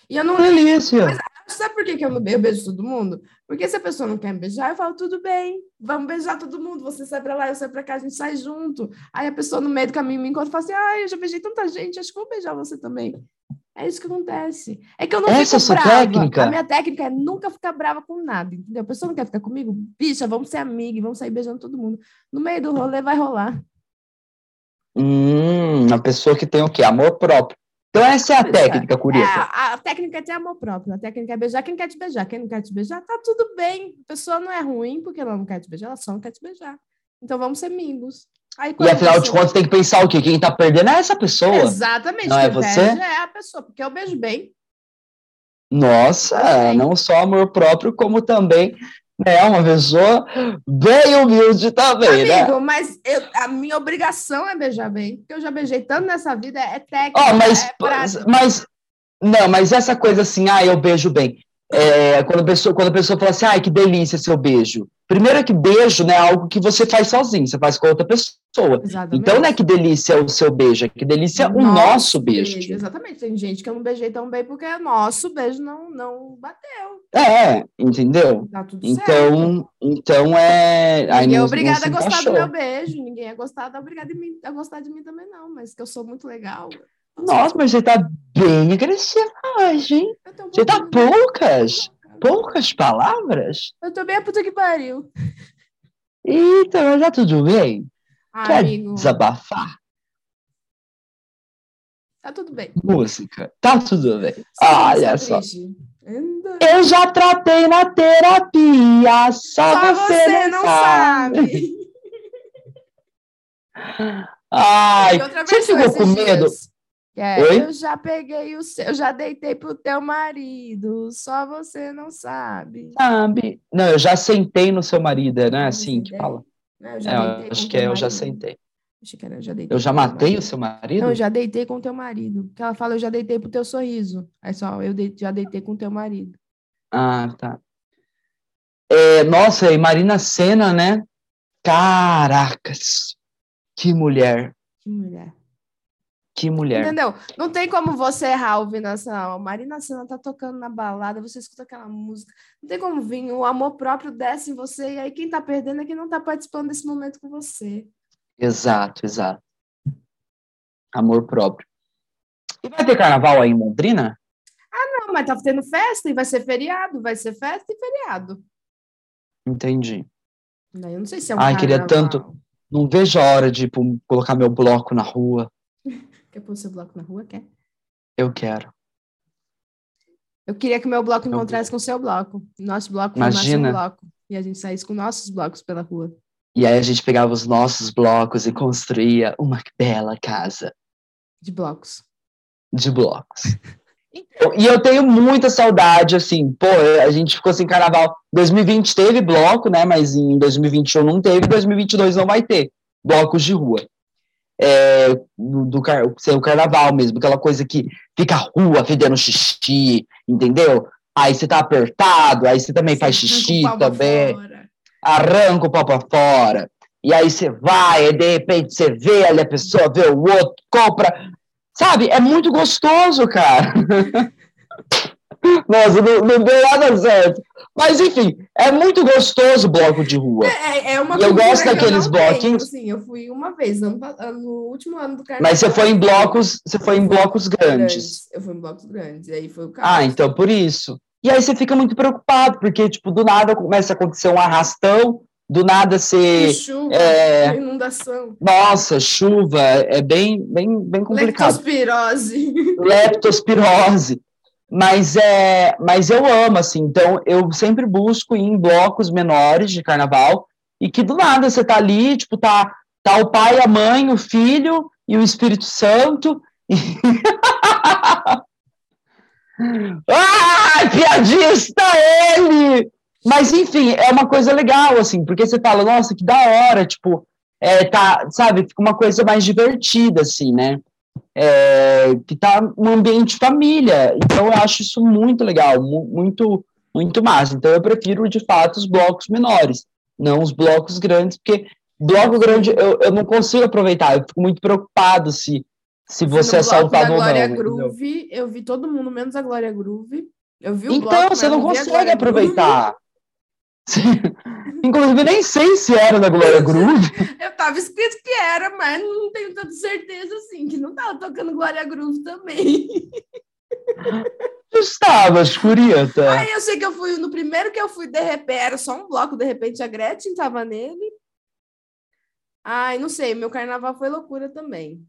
E eu não. Delícia. Mas, sabe por que, que eu eu beijo todo mundo? Porque se a pessoa não quer me beijar, eu falo, tudo bem, vamos beijar todo mundo. Você sai pra lá, eu saio pra cá, a gente sai junto. Aí a pessoa no meio do caminho me encontra e fala assim: ah, eu já beijei tanta gente, acho que vou beijar você também. É isso que acontece. É que eu não Essa fico é brava. Técnica? A minha técnica é nunca ficar brava com nada, entendeu? A pessoa não quer ficar comigo, bicha, vamos ser amigos, vamos sair beijando todo mundo. No meio do rolê vai rolar. Hum, uma pessoa que tem o quê? Amor próprio. Então essa é a técnica, Curita. É, a, a, técnica é ter amor próprio. A técnica é beijar quem quer te beijar. Quem não quer te beijar, tá tudo bem. A pessoa não é ruim porque ela não quer te beijar, ela só não quer te beijar. Então vamos ser amigos. Aí, e afinal de contas, tem que pensar o quê? Quem tá perdendo é essa pessoa. Exatamente. Não é você? É a pessoa, porque eu beijo bem. Nossa, não só amor próprio, como também né, uma pessoa bem humilde também, né? Amigo, né? mas eu, a minha obrigação é beijar bem, porque eu já beijei tanto nessa vida, é técnica, oh, mas, é mas, não, mas essa coisa assim, ah, eu beijo bem. É, quando, a pessoa, quando a pessoa fala assim, ai, que delícia seu beijo. Primeiro é que beijo né, é algo que você faz sozinho, você faz com outra pessoa. Exatamente. Então não é que delícia o seu beijo, é que delícia o nosso, nosso beijo. beijo. Exatamente. Tem gente que eu não beijei tão bem porque nosso beijo não, não bateu. É, entendeu? Tá tudo então, certo. então é. Ninguém é obrigada a gostar encaixou. do meu beijo, ninguém é gostado, obrigada a gostar de mim também, não, mas que eu sou muito legal. Nossa, mas você tá bem agressiva hoje, hein? Você tá poucas, poucas palavras? Eu tô bem a puta que pariu. Eita, mas já tudo bem? Ah, Quer amigo. desabafar? Tá tudo bem. Música, tá tudo bem. Sim, Olha só. Eu já tratei na terapia, só, só você, você, não, sabe. sabe. Ai, você ficou com medo? É, eu já peguei o seu, eu já deitei pro teu marido, só você não sabe. Sabe? Não, eu já sentei no seu marido, né? Assim que fala. Não, eu já é, acho que é, eu já sentei. Acho que era, eu já deitei. Eu já matei o seu marido? Não, eu já deitei com o teu marido. Que ela fala, eu já deitei pro teu sorriso. Aí só, eu de, já deitei com o teu marido. Ah, tá. É, nossa, e Marina Senna, né? Caracas, que mulher. Que mulher. Que mulher. Entendeu? Não tem como você errar ouvindo essa. Marina Senna tá tocando na balada, você escuta aquela música. Não tem como vir. O amor próprio desce em você, e aí quem tá perdendo é quem não tá participando desse momento com você. Exato, exato. Amor próprio. E vai ter carnaval aí em Londrina? Ah, não, mas tá tendo festa e vai ser feriado. Vai ser festa e feriado. Entendi. Eu não sei se é um Ai, carnaval. queria tanto. Não vejo a hora de tipo, colocar meu bloco na rua. Quer pôr seu bloco na rua? Quer? Eu quero. Eu queria que o meu bloco encontrasse com o seu bloco. Nosso bloco Imagina. o bloco. E a gente saísse com nossos blocos pela rua. E aí a gente pegava os nossos blocos e construía uma bela casa. De blocos. De blocos. e eu tenho muita saudade, assim, pô, a gente ficou sem carnaval. 2020 teve bloco, né? Mas em 2021 não teve, 2022 não vai ter blocos de rua é, do, do ser o carnaval mesmo, aquela coisa que fica a rua fedendo xixi, entendeu? Aí você tá apertado, aí você também você faz xixi também, fora. arranca o pau pra fora. e aí você vai, e de repente você vê ali a pessoa, vê o outro, compra. Sabe? É muito gostoso, cara. Nossa, não, não deu nada certo. Mas, enfim, é muito gostoso o bloco de rua. É, é uma e eu gosto daqueles bloquinhos. Sim, eu fui uma vez, no, no último ano do carnaval. Mas você foi em blocos, você foi em blocos grandes. grandes. Eu fui em blocos grandes, e aí foi o caso. Ah, então por isso. E aí você fica muito preocupado, porque, tipo, do nada começa a acontecer um arrastão, do nada ser. Chuva, é... inundação. Nossa, chuva, é bem, bem, bem complicado. Leptospirose. Leptospirose. Mas, é, mas eu amo, assim, então eu sempre busco ir em blocos menores de carnaval e que do nada você tá ali, tipo, tá, tá o pai, a mãe, o filho e o Espírito Santo. E... piadista ele! Mas, enfim, é uma coisa legal, assim, porque você fala, nossa, que da hora, tipo, é, tá, sabe, fica uma coisa mais divertida, assim, né? É, que está um ambiente família. Então, eu acho isso muito legal, muito, muito massa. Então, eu prefiro, de fato, os blocos menores, não os blocos grandes, porque bloco grande eu, eu não consigo aproveitar, eu fico muito preocupado se, se você é saltado ou não. Glória Groove, eu vi todo mundo, menos a Glória Groove. Eu vi o então, bloco, você não consegue aproveitar. Inclusive, nem sei se era da Glória Groove. Eu tava escrito que era, mas não tenho tanta certeza assim, que não tava tocando Glória Groove também. Estava, escurieta. Aí eu sei que eu fui, no primeiro que eu fui, de repente, era só um bloco, de repente a Gretchen tava nele. Ai, não sei, meu carnaval foi loucura também.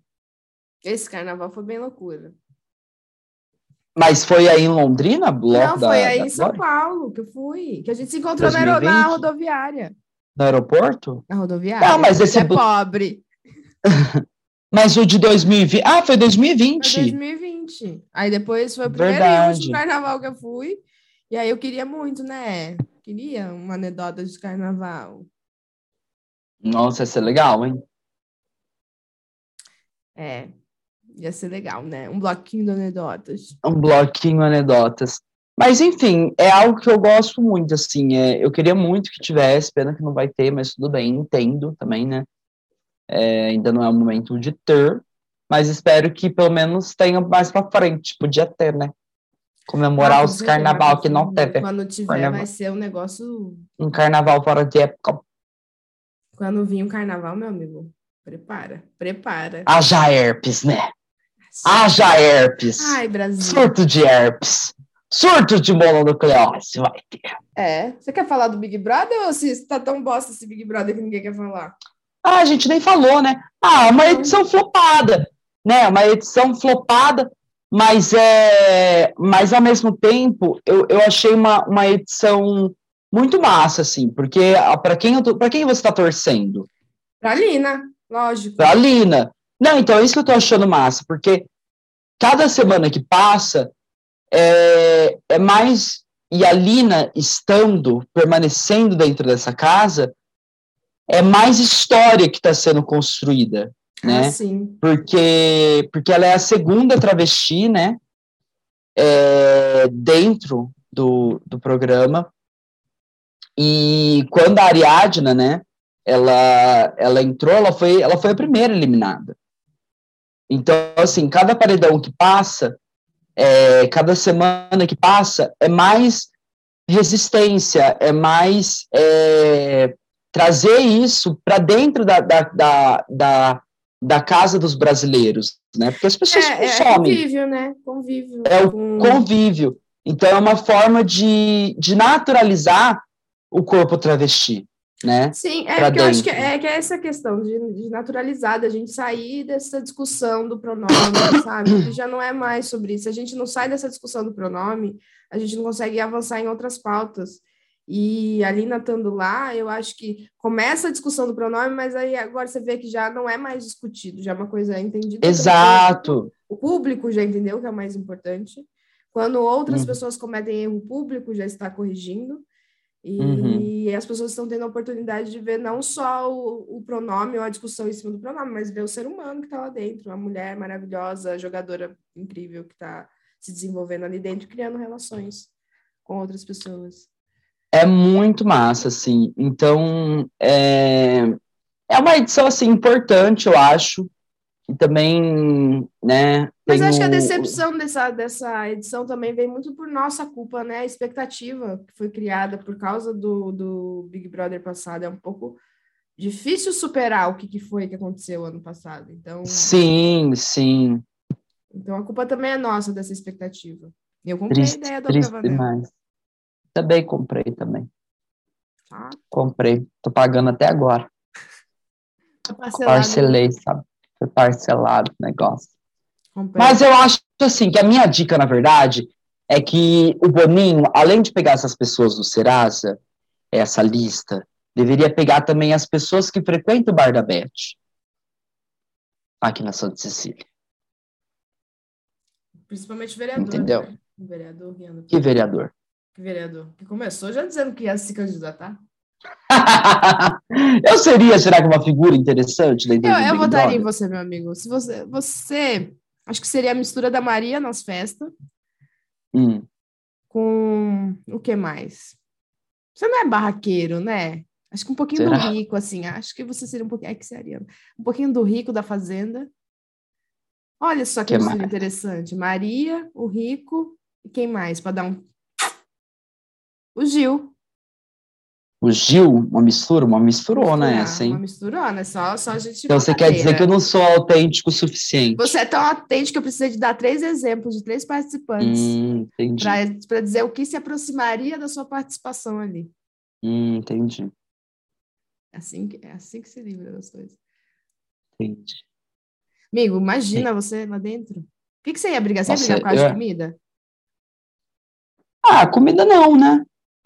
Esse carnaval foi bem loucura. Mas foi aí em Londrina, bloco Não, foi aí da em São Paulo que eu fui, que a gente se encontrou na, na, rodoviária. No aeroporto? Na rodoviária. Não, mas esse é pobre. mas o de 2020. Ah, foi 2020. Foi 2020. Aí depois foi o primeiro Verdade. e último carnaval que eu fui. E aí eu queria muito, né? Queria uma anedota de carnaval. Nossa, ia ser legal, hein? É, Ia ser legal, né? Um bloquinho de anedotas. Um bloquinho anedotas. Mas, enfim, é algo que eu gosto muito, assim. É, eu queria muito que tivesse, pena que não vai ter, mas tudo bem, entendo também, né? É, ainda não é o momento de ter, mas espero que pelo menos tenha mais pra frente. Podia ter, né? Comemorar ah, os carnaval que não teve. Quando tiver, carnaval. vai ser um negócio. Um carnaval fora de época. Quando vir um carnaval, meu amigo, prepara, prepara. Haja herpes, né? Haja herpes. Ai, Brasil. Surto de herpes. Surto de mononucleose vai ter. É. Você quer falar do Big Brother ou se tá tão bosta esse Big Brother que ninguém quer falar? Ah, a gente nem falou, né? Ah, uma edição flopada, né? Uma edição flopada, mas é, mas ao mesmo tempo eu, eu achei uma, uma edição muito massa, assim, porque para quem para quem você está torcendo? Para Lina, lógico. Para Lina. Não, então é isso que eu tô achando massa, porque cada semana que passa é, é mais. E a Lina estando, permanecendo dentro dessa casa, é mais história que está sendo construída, né? Ah, sim. Porque, porque ela é a segunda travesti, né? É, dentro do, do programa. E quando a Ariadna, né? Ela, ela entrou, ela foi, ela foi a primeira eliminada. Então, assim, cada paredão que passa, é, cada semana que passa, é mais resistência, é mais é, trazer isso para dentro da, da, da, da, da casa dos brasileiros, né? Porque as pessoas é, consomem. É convívio, né? Convívio. É o convívio. Então, é uma forma de, de naturalizar o corpo travesti né? Sim, é que eu acho que é, que é essa questão de, de naturalizar, da gente sair dessa discussão do pronome, sabe? Que já não é mais sobre isso. A gente não sai dessa discussão do pronome, a gente não consegue avançar em outras pautas. E ali estando lá, eu acho que começa a discussão do pronome, mas aí agora você vê que já não é mais discutido, já é uma coisa entendida. Exato. O público já entendeu que é o mais importante. Quando outras hum. pessoas cometem erro público, já está corrigindo. E uhum. as pessoas estão tendo a oportunidade de ver não só o, o, pronome ou a discussão em cima do pronome, mas ver o ser humano que está lá dentro, uma mulher maravilhosa, jogadora incrível que está se desenvolvendo ali dentro, criando relações com outras pessoas. É muito massa, assim. Então, é, É uma edição, assim, importante, eu acho. E também, né... Mas acho que a decepção dessa, dessa edição também vem muito por nossa culpa, né? A expectativa que foi criada por causa do, do Big Brother passado é um pouco difícil superar o que, que foi que aconteceu ano passado. Então... Sim, sim. Então a culpa também é nossa dessa expectativa. Eu comprei triste, a ideia do triste demais. Também comprei também. Ah. Comprei. Tô pagando até agora. Tá Parcelei, sabe? Foi parcelado o negócio. Mas eu acho assim que a minha dica, na verdade, é que o Boninho, além de pegar essas pessoas do Serasa, essa lista, deveria pegar também as pessoas que frequentam o Bar da Beth. Aqui na Santa Cecília. Principalmente vereador. Entendeu? Né? Vereador Que vereador? Que vereador? Que começou já dizendo que ia se candidatar. eu seria, será que uma figura interessante Eu, eu votaria em você, meu amigo. Se você, você, acho que seria a mistura da Maria nas festas. Hum. Com o que mais? Você não é barraqueiro, né? Acho que um pouquinho será? do rico, assim. Acho que você seria um pouquinho. É que seria. Um pouquinho do rico da fazenda. Olha só que, que mistura interessante. Maria, o rico e quem mais? Para dar um. O Gil. O Gil, uma mistura, uma misturona Misturar, essa, hein? Uma misturona, só, só a gente. Então você quer dizer que eu não sou autêntico o suficiente? Você é tão autêntico que eu precisei de dar três exemplos de três participantes. Hum, entendi. Para dizer o que se aproximaria da sua participação ali. Hum, entendi. É assim que, é assim que se livra das coisas. Entendi. Amigo, imagina você lá dentro. O que, que você ia brigar? Você ia brigar por causa eu... de comida? Ah, comida não, né?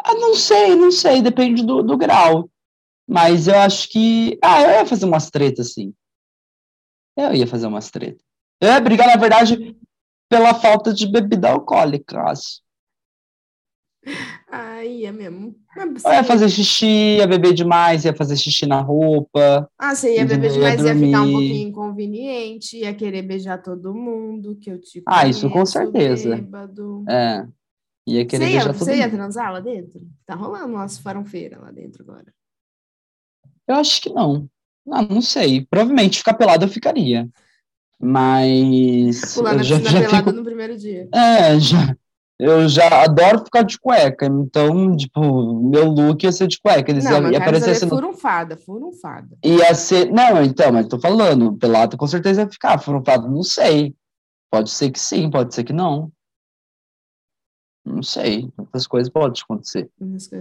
Ah, não sei, não sei, depende do, do grau. Mas eu acho que. Ah, eu ia fazer umas tretas, sim. Eu ia fazer umas tretas. Eu ia brigar, na verdade, pela falta de bebida alcoólica, acho. Ah, ia mesmo. Eu ia fazer xixi, ia beber demais, ia fazer xixi na roupa. Ah, você ia beber demais, ia, ia ficar um pouquinho inconveniente, ia querer beijar todo mundo, que eu te Ah, isso com certeza. Bêbado. É. Ia querer você ia, Você ia transar lá dentro? Tá rolando umas farão-feira lá dentro agora. Eu acho que não. Ah, não sei. Provavelmente ficar pelado eu ficaria. Mas. Pular na já, já fico... no primeiro dia. É, já. Eu já adoro ficar de cueca, então, tipo, meu look ia ser de cueca. Eles não, ia aparecer assim. Furunfada, furunfada. Ia ser. Não, então, mas tô falando, pelado com certeza ia ficar. Furunfada, não sei. Pode ser que sim, pode ser que não. Não sei, muitas coisas podem acontecer.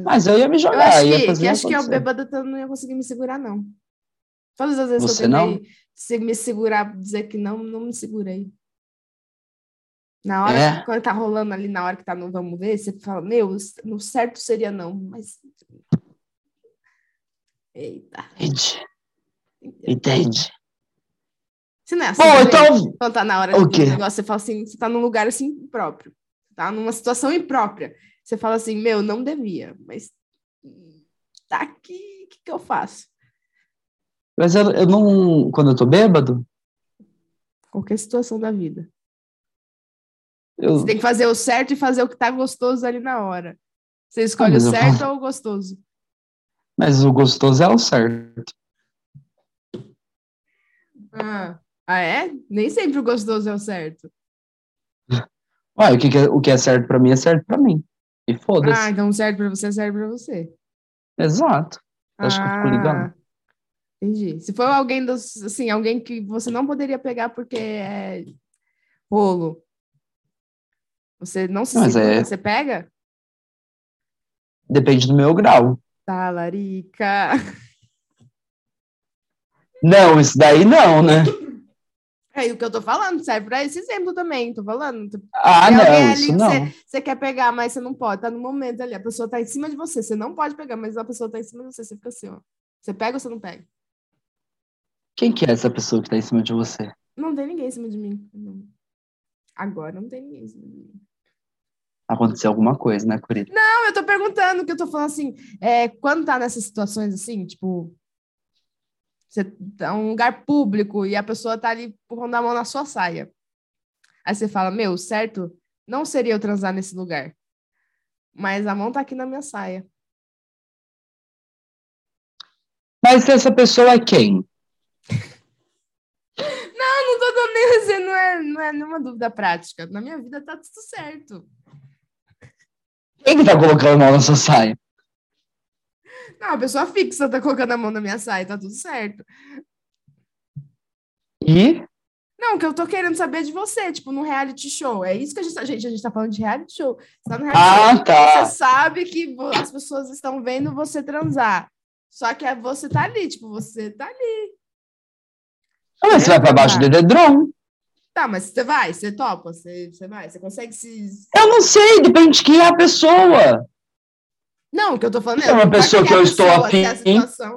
Mas eu ia me jogar. Eu acho ia fazer que, acho que eu bêbada não ia conseguir me segurar, não. Todas as vezes Você que eu tentei não? me segurar, dizer que não, não me segurei. Na hora, é. que, quando tá rolando ali, na hora que tá no vamos ver, você fala, meu, no certo seria não, mas. Eita. Entende. Entende. Se não é assim, Bom, então... quando tá na hora do negócio, você fala assim, você tá num lugar assim próprio tá numa situação imprópria. Você fala assim, meu, não devia, mas tá aqui, o que, que eu faço? Mas eu, eu não. Quando eu tô bêbado? Qualquer situação da vida. Eu... Você tem que fazer o certo e fazer o que tá gostoso ali na hora. Você escolhe ah, o certo ou o gostoso? Mas o gostoso é o certo. Ah, ah é? Nem sempre o gostoso é o certo. Ué, o que, é, o que é certo pra mim é certo pra mim. E foda-se. Ah, então certo pra você é certo pra você. Exato. Acho ah, que eu fico ligando. Ah, entendi. Se for alguém dos, assim, alguém que você não poderia pegar porque é rolo, você não se segura, é... você pega? Depende do meu grau. Tá, larica. Não, isso daí não, né? É o que eu tô falando, serve para esse exemplo também, tô falando. Ah, não, isso não. Você, quer pegar, mas você não pode, tá no momento ali, a pessoa tá em cima de você, você não pode pegar, mas a pessoa tá em cima de você, você fica assim, ó. Você pega ou você não pega? Quem que é essa pessoa que tá em cima de você? Não tem ninguém em cima de mim. Agora não tem ninguém em cima de mim. Aconteceu alguma coisa, né, Curita? Não, eu tô perguntando, que eu tô falando assim, é, quando tá nessas situações assim, tipo, você tá um lugar público e a pessoa tá ali pondo a mão na sua saia. Aí você fala, meu, certo? Não seria eu transar nesse lugar. Mas a mão tá aqui na minha saia. Mas essa pessoa é quem? Não, não tô dando nem não é, não é nenhuma dúvida prática. Na minha vida tá tudo certo. Quem que tá colocando a mão na sua saia? Não, a pessoa fixa tá colocando a mão na minha saia, tá tudo certo. E? Não, que eu tô querendo saber de você, tipo, no reality show. É isso que a gente tá. Gente, a gente tá falando de reality show. Você tá no reality ah, show, tá. Você sabe que as pessoas estão vendo você transar. Só que é você tá ali, tipo, você tá ali. Ah, mas você vai pra baixo do dedrão. Tá, mas você vai, você topa, você, você vai, você consegue se. Eu não sei, depende de quem é a pessoa. Não, o que eu tô falando é. Se for uma pessoa que eu estou afim,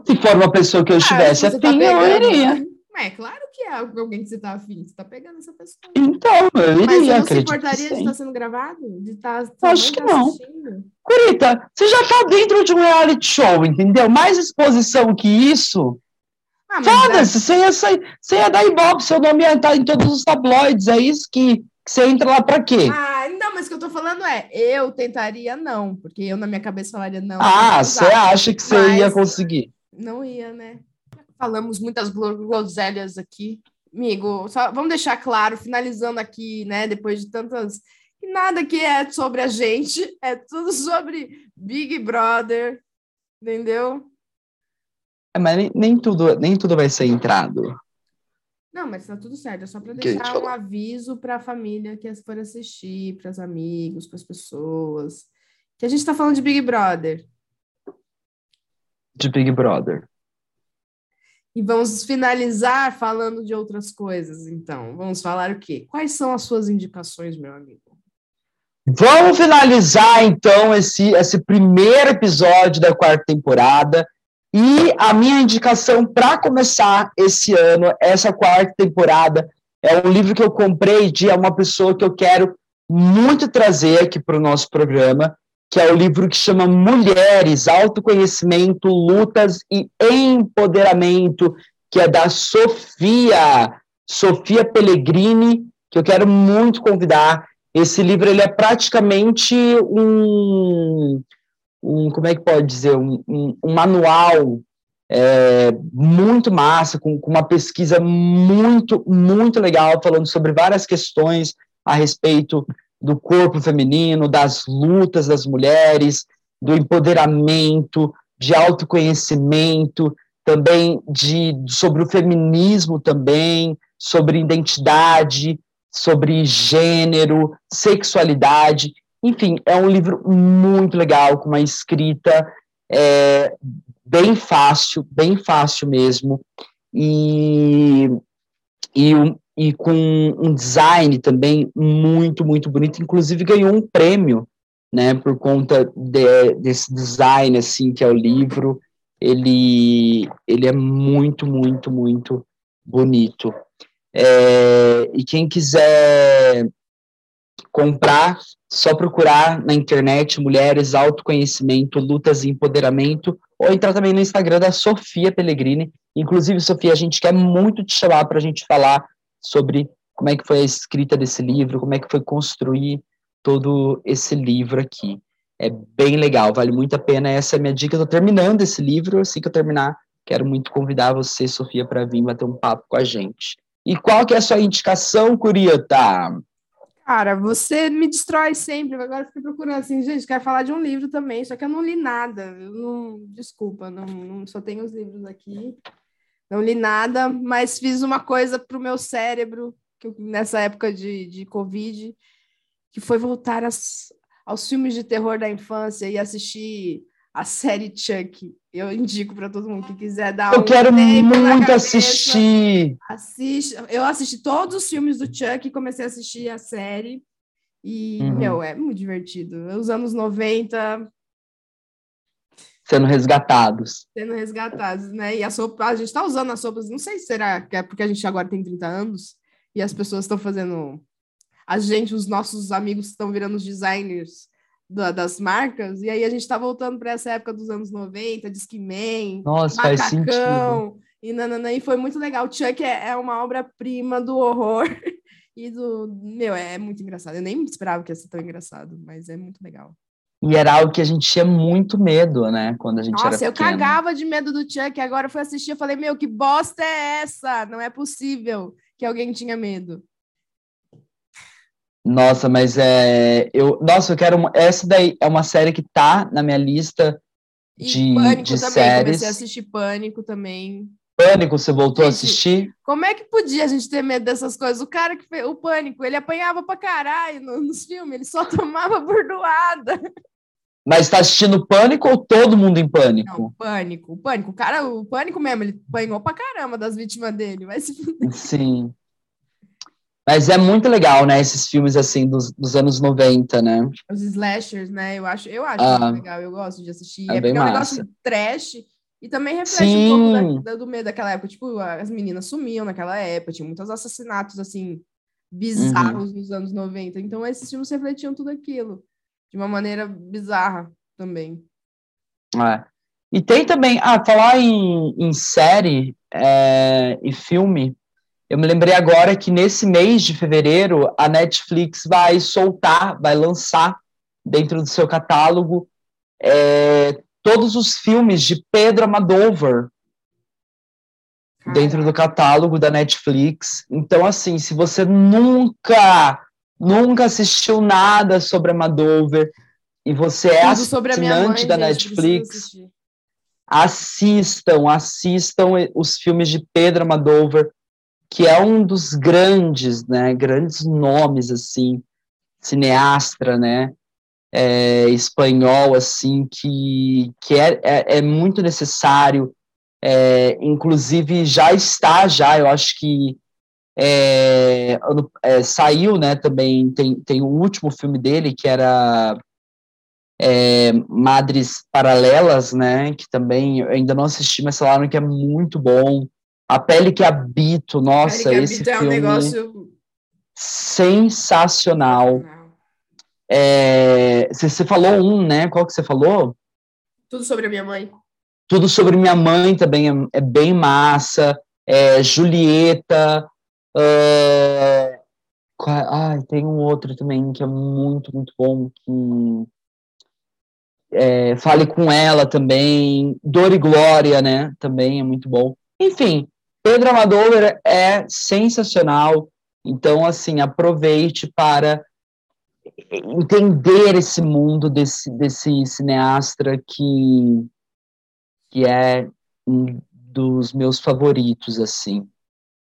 se for uma pessoa que eu ah, estivesse afim, tá eu iria. É claro que é alguém que você tá afim, você tá pegando essa pessoa. Então, eu iria, Mas você não se importaria de estar sendo gravado? De estar, Acho que tá não. Curita, você já tá dentro de um reality show, entendeu? Mais exposição que isso. Ah, Foda-se, é... você, ia sair, você ia dar ibope, seu nome ia estar em todos os tabloides, é isso que, que você entra lá pra quê? Ah, mas o que eu tô falando é, eu tentaria não, porque eu na minha cabeça falaria não. Ah, você acha que você ia conseguir? Não ia, né? falamos muitas groselhas aqui. Amigo, só vamos deixar claro, finalizando aqui, né, depois de tantas. Que nada que é sobre a gente, é tudo sobre Big Brother, entendeu? É, mas nem, nem, tudo, nem tudo vai ser entrado. Não, mas tá tudo certo. É só para deixar um aviso para a família que for assistir, para os amigos, para as pessoas. Que a gente está falando de Big Brother. De Big Brother. E vamos finalizar falando de outras coisas, então. Vamos falar o quê? Quais são as suas indicações, meu amigo? Vamos finalizar, então, esse, esse primeiro episódio da quarta temporada. E a minha indicação para começar esse ano, essa quarta temporada, é um livro que eu comprei de uma pessoa que eu quero muito trazer aqui para o nosso programa, que é o livro que chama Mulheres, Autoconhecimento, Lutas e Empoderamento, que é da Sofia, Sofia Pellegrini, que eu quero muito convidar. Esse livro ele é praticamente um, um como é que pode dizer, um, um, um manual é, muito massa, com, com uma pesquisa muito, muito legal, falando sobre várias questões a respeito do corpo feminino, das lutas das mulheres, do empoderamento, de autoconhecimento, também de sobre o feminismo também, sobre identidade, sobre gênero, sexualidade. Enfim, é um livro muito legal, com uma escrita é, bem fácil, bem fácil mesmo, e, e, e com um design também muito, muito bonito. Inclusive ganhou um prêmio, né, por conta de, desse design, assim, que é o livro. Ele, ele é muito, muito, muito bonito. É, e quem quiser comprar, só procurar na internet Mulheres, Autoconhecimento, Lutas e Empoderamento, ou entrar também no Instagram da Sofia Pellegrini. Inclusive, Sofia, a gente quer muito te chamar para a gente falar sobre como é que foi a escrita desse livro, como é que foi construir todo esse livro aqui. É bem legal, vale muito a pena. Essa é a minha dica. Eu tô terminando esse livro, assim que eu terminar, quero muito convidar você, Sofia, para vir bater um papo com a gente. E qual que é a sua indicação, Curiota? Cara, você me destrói sempre. Agora fiquei procurando assim, gente, quero falar de um livro também, só que eu não li nada. Eu não, desculpa, não, não só tenho os livros aqui. Não li nada, mas fiz uma coisa para o meu cérebro, que nessa época de, de Covid, que foi voltar aos filmes de terror da infância e assistir a série Chuck. Eu indico para todo mundo que quiser dar Eu um quero muito assistir. Assiste. Eu assisti todos os filmes do Chuck e comecei a assistir a série. E, uhum. meu, é muito divertido. Os anos 90, sendo resgatados. Sendo resgatados, né? E a sopa, a gente está usando as sopas, não sei se será que é porque a gente agora tem 30 anos e as pessoas estão fazendo. A gente, os nossos amigos estão virando os designers da, das marcas, e aí a gente está voltando para essa época dos anos 90, Discman, Nossa, Macacão, faz sentido. E, e foi muito legal. O Chuck é, é uma obra-prima do horror e do. Meu, é muito engraçado. Eu nem esperava que ia ser tão engraçado, mas é muito legal. E era algo que a gente tinha muito medo, né? Quando a gente Nossa, era pequeno. Nossa, eu cagava de medo do Chuck. Agora eu fui assistir e falei, meu, que bosta é essa? Não é possível que alguém tinha medo. Nossa, mas é. Eu, nossa, eu quero. Uma, essa daí é uma série que tá na minha lista de, Pânico de também. séries. Comecei a assistir Pânico também. Pânico, você voltou gente, a assistir? Como é que podia a gente ter medo dessas coisas? O cara que fez o Pânico, ele apanhava pra caralho nos filmes, ele só tomava burdoada. Mas tá assistindo Pânico ou todo mundo em Pânico? Não, Pânico. Pânico, o cara, o Pânico mesmo, ele apanhou pra caramba das vítimas dele. Vai se fuder. Sim. Mas é muito legal, né? Esses filmes, assim, dos, dos anos 90, né? Os slashers, né? Eu acho, eu acho ah, legal, eu gosto de assistir. É, é bem é um negócio trash e também reflete Sim. um pouco da, do meio daquela época. Tipo, as meninas sumiam naquela época, tinha muitos assassinatos, assim, bizarros uhum. nos anos 90. Então, esses filmes refletiam tudo aquilo de uma maneira bizarra também. É. E tem também, ah, falar em, em série é, e filme, eu me lembrei agora que nesse mês de fevereiro a Netflix vai soltar, vai lançar dentro do seu catálogo é, todos os filmes de Pedro Amadouver dentro do catálogo da Netflix. Então, assim, se você nunca, nunca assistiu nada sobre Amadouver e você é assinante da Netflix, assistam, assistam os filmes de Pedro Amadouver que é um dos grandes, né, grandes nomes, assim, cineasta, né, é, espanhol, assim, que, que é, é, é muito necessário, é, inclusive já está, já, eu acho que é, é, saiu, né, também, tem, tem o último filme dele, que era é, Madres Paralelas, né, que também eu ainda não assisti, mas falaram que é muito bom, a Pele que Habito, nossa, que esse filme... é um negócio... Sensacional. É, você, falou um, né? Qual que você falou? Tudo sobre a minha mãe. Tudo sobre minha mãe também é, é bem massa. É, Julieta. Uh, ai, tem um outro também que é muito, muito bom. Que, é, Fale com ela também. Dor e Glória, né? Também é muito bom. Enfim, Pedro Amador é sensacional, então, assim, aproveite para entender esse mundo desse, desse cineasta que, que é um dos meus favoritos, assim.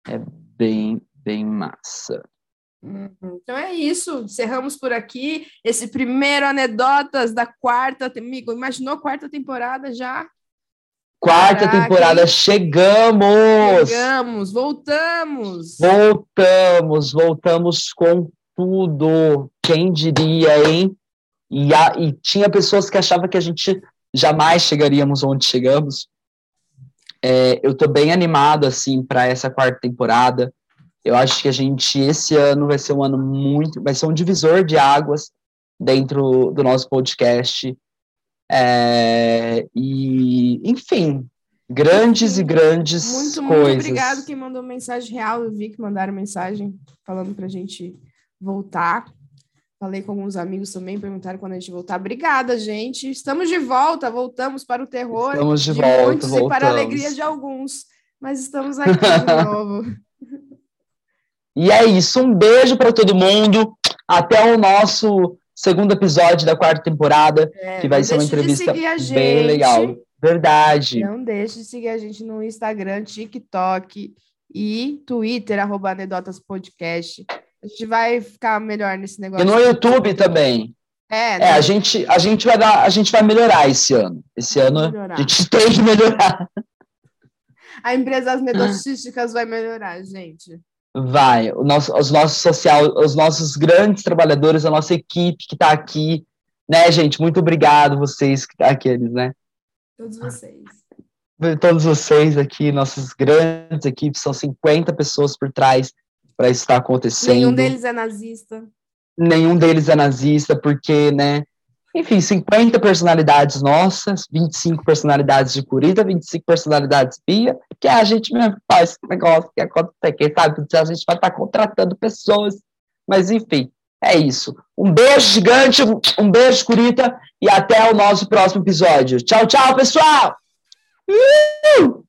É bem, bem massa. Uhum. Então é isso, encerramos por aqui esse primeiro Anedotas da quarta, amigo, imaginou quarta temporada já? Quarta Caraca, temporada, chegamos! Chegamos, voltamos! Voltamos, voltamos com tudo. Quem diria, hein? E, a, e tinha pessoas que achavam que a gente jamais chegaríamos onde chegamos. É, eu tô bem animado, assim, para essa quarta temporada. Eu acho que a gente, esse ano, vai ser um ano muito. Vai ser um divisor de águas dentro do nosso podcast. É, e, enfim, grandes e grandes muito, coisas. Muito obrigado quem mandou mensagem real. Eu vi que mandaram mensagem falando para a gente voltar. Falei com alguns amigos também, perguntaram quando a gente voltar. Obrigada, gente. Estamos de volta, voltamos para o terror estamos de, de volta, muitos voltamos. e para a alegria de alguns. Mas estamos aqui de novo. E é isso. Um beijo para todo mundo. Até o nosso segundo episódio da quarta temporada, é, que vai ser uma entrevista bem legal. Verdade. Não deixe de seguir a gente no Instagram, TikTok e Twitter, arroba Anedotas Podcast. A gente vai ficar melhor nesse negócio. E no YouTube também. É, é a, gente, a gente vai dar, a gente vai melhorar esse ano. Esse ano melhorar. a gente tem que melhorar. A empresa Anedotísticas vai melhorar, gente. Vai, o nosso, os nossos social, os nossos grandes trabalhadores, a nossa equipe que está aqui, né, gente? Muito obrigado vocês, aqueles, né? Todos vocês. Todos vocês aqui, nossas grandes equipes, são 50 pessoas por trás para isso estar acontecendo. Nenhum deles é nazista. Nenhum deles é nazista, porque, né? Enfim, 50 personalidades nossas, 25 personalidades de Curita, 25 personalidades Pia, que a gente mesmo faz esse negócio que acontece, quem sabe a gente vai estar contratando pessoas, mas enfim, é isso. Um beijo gigante, um beijo, Curita, e até o nosso próximo episódio. Tchau, tchau, pessoal! Uh!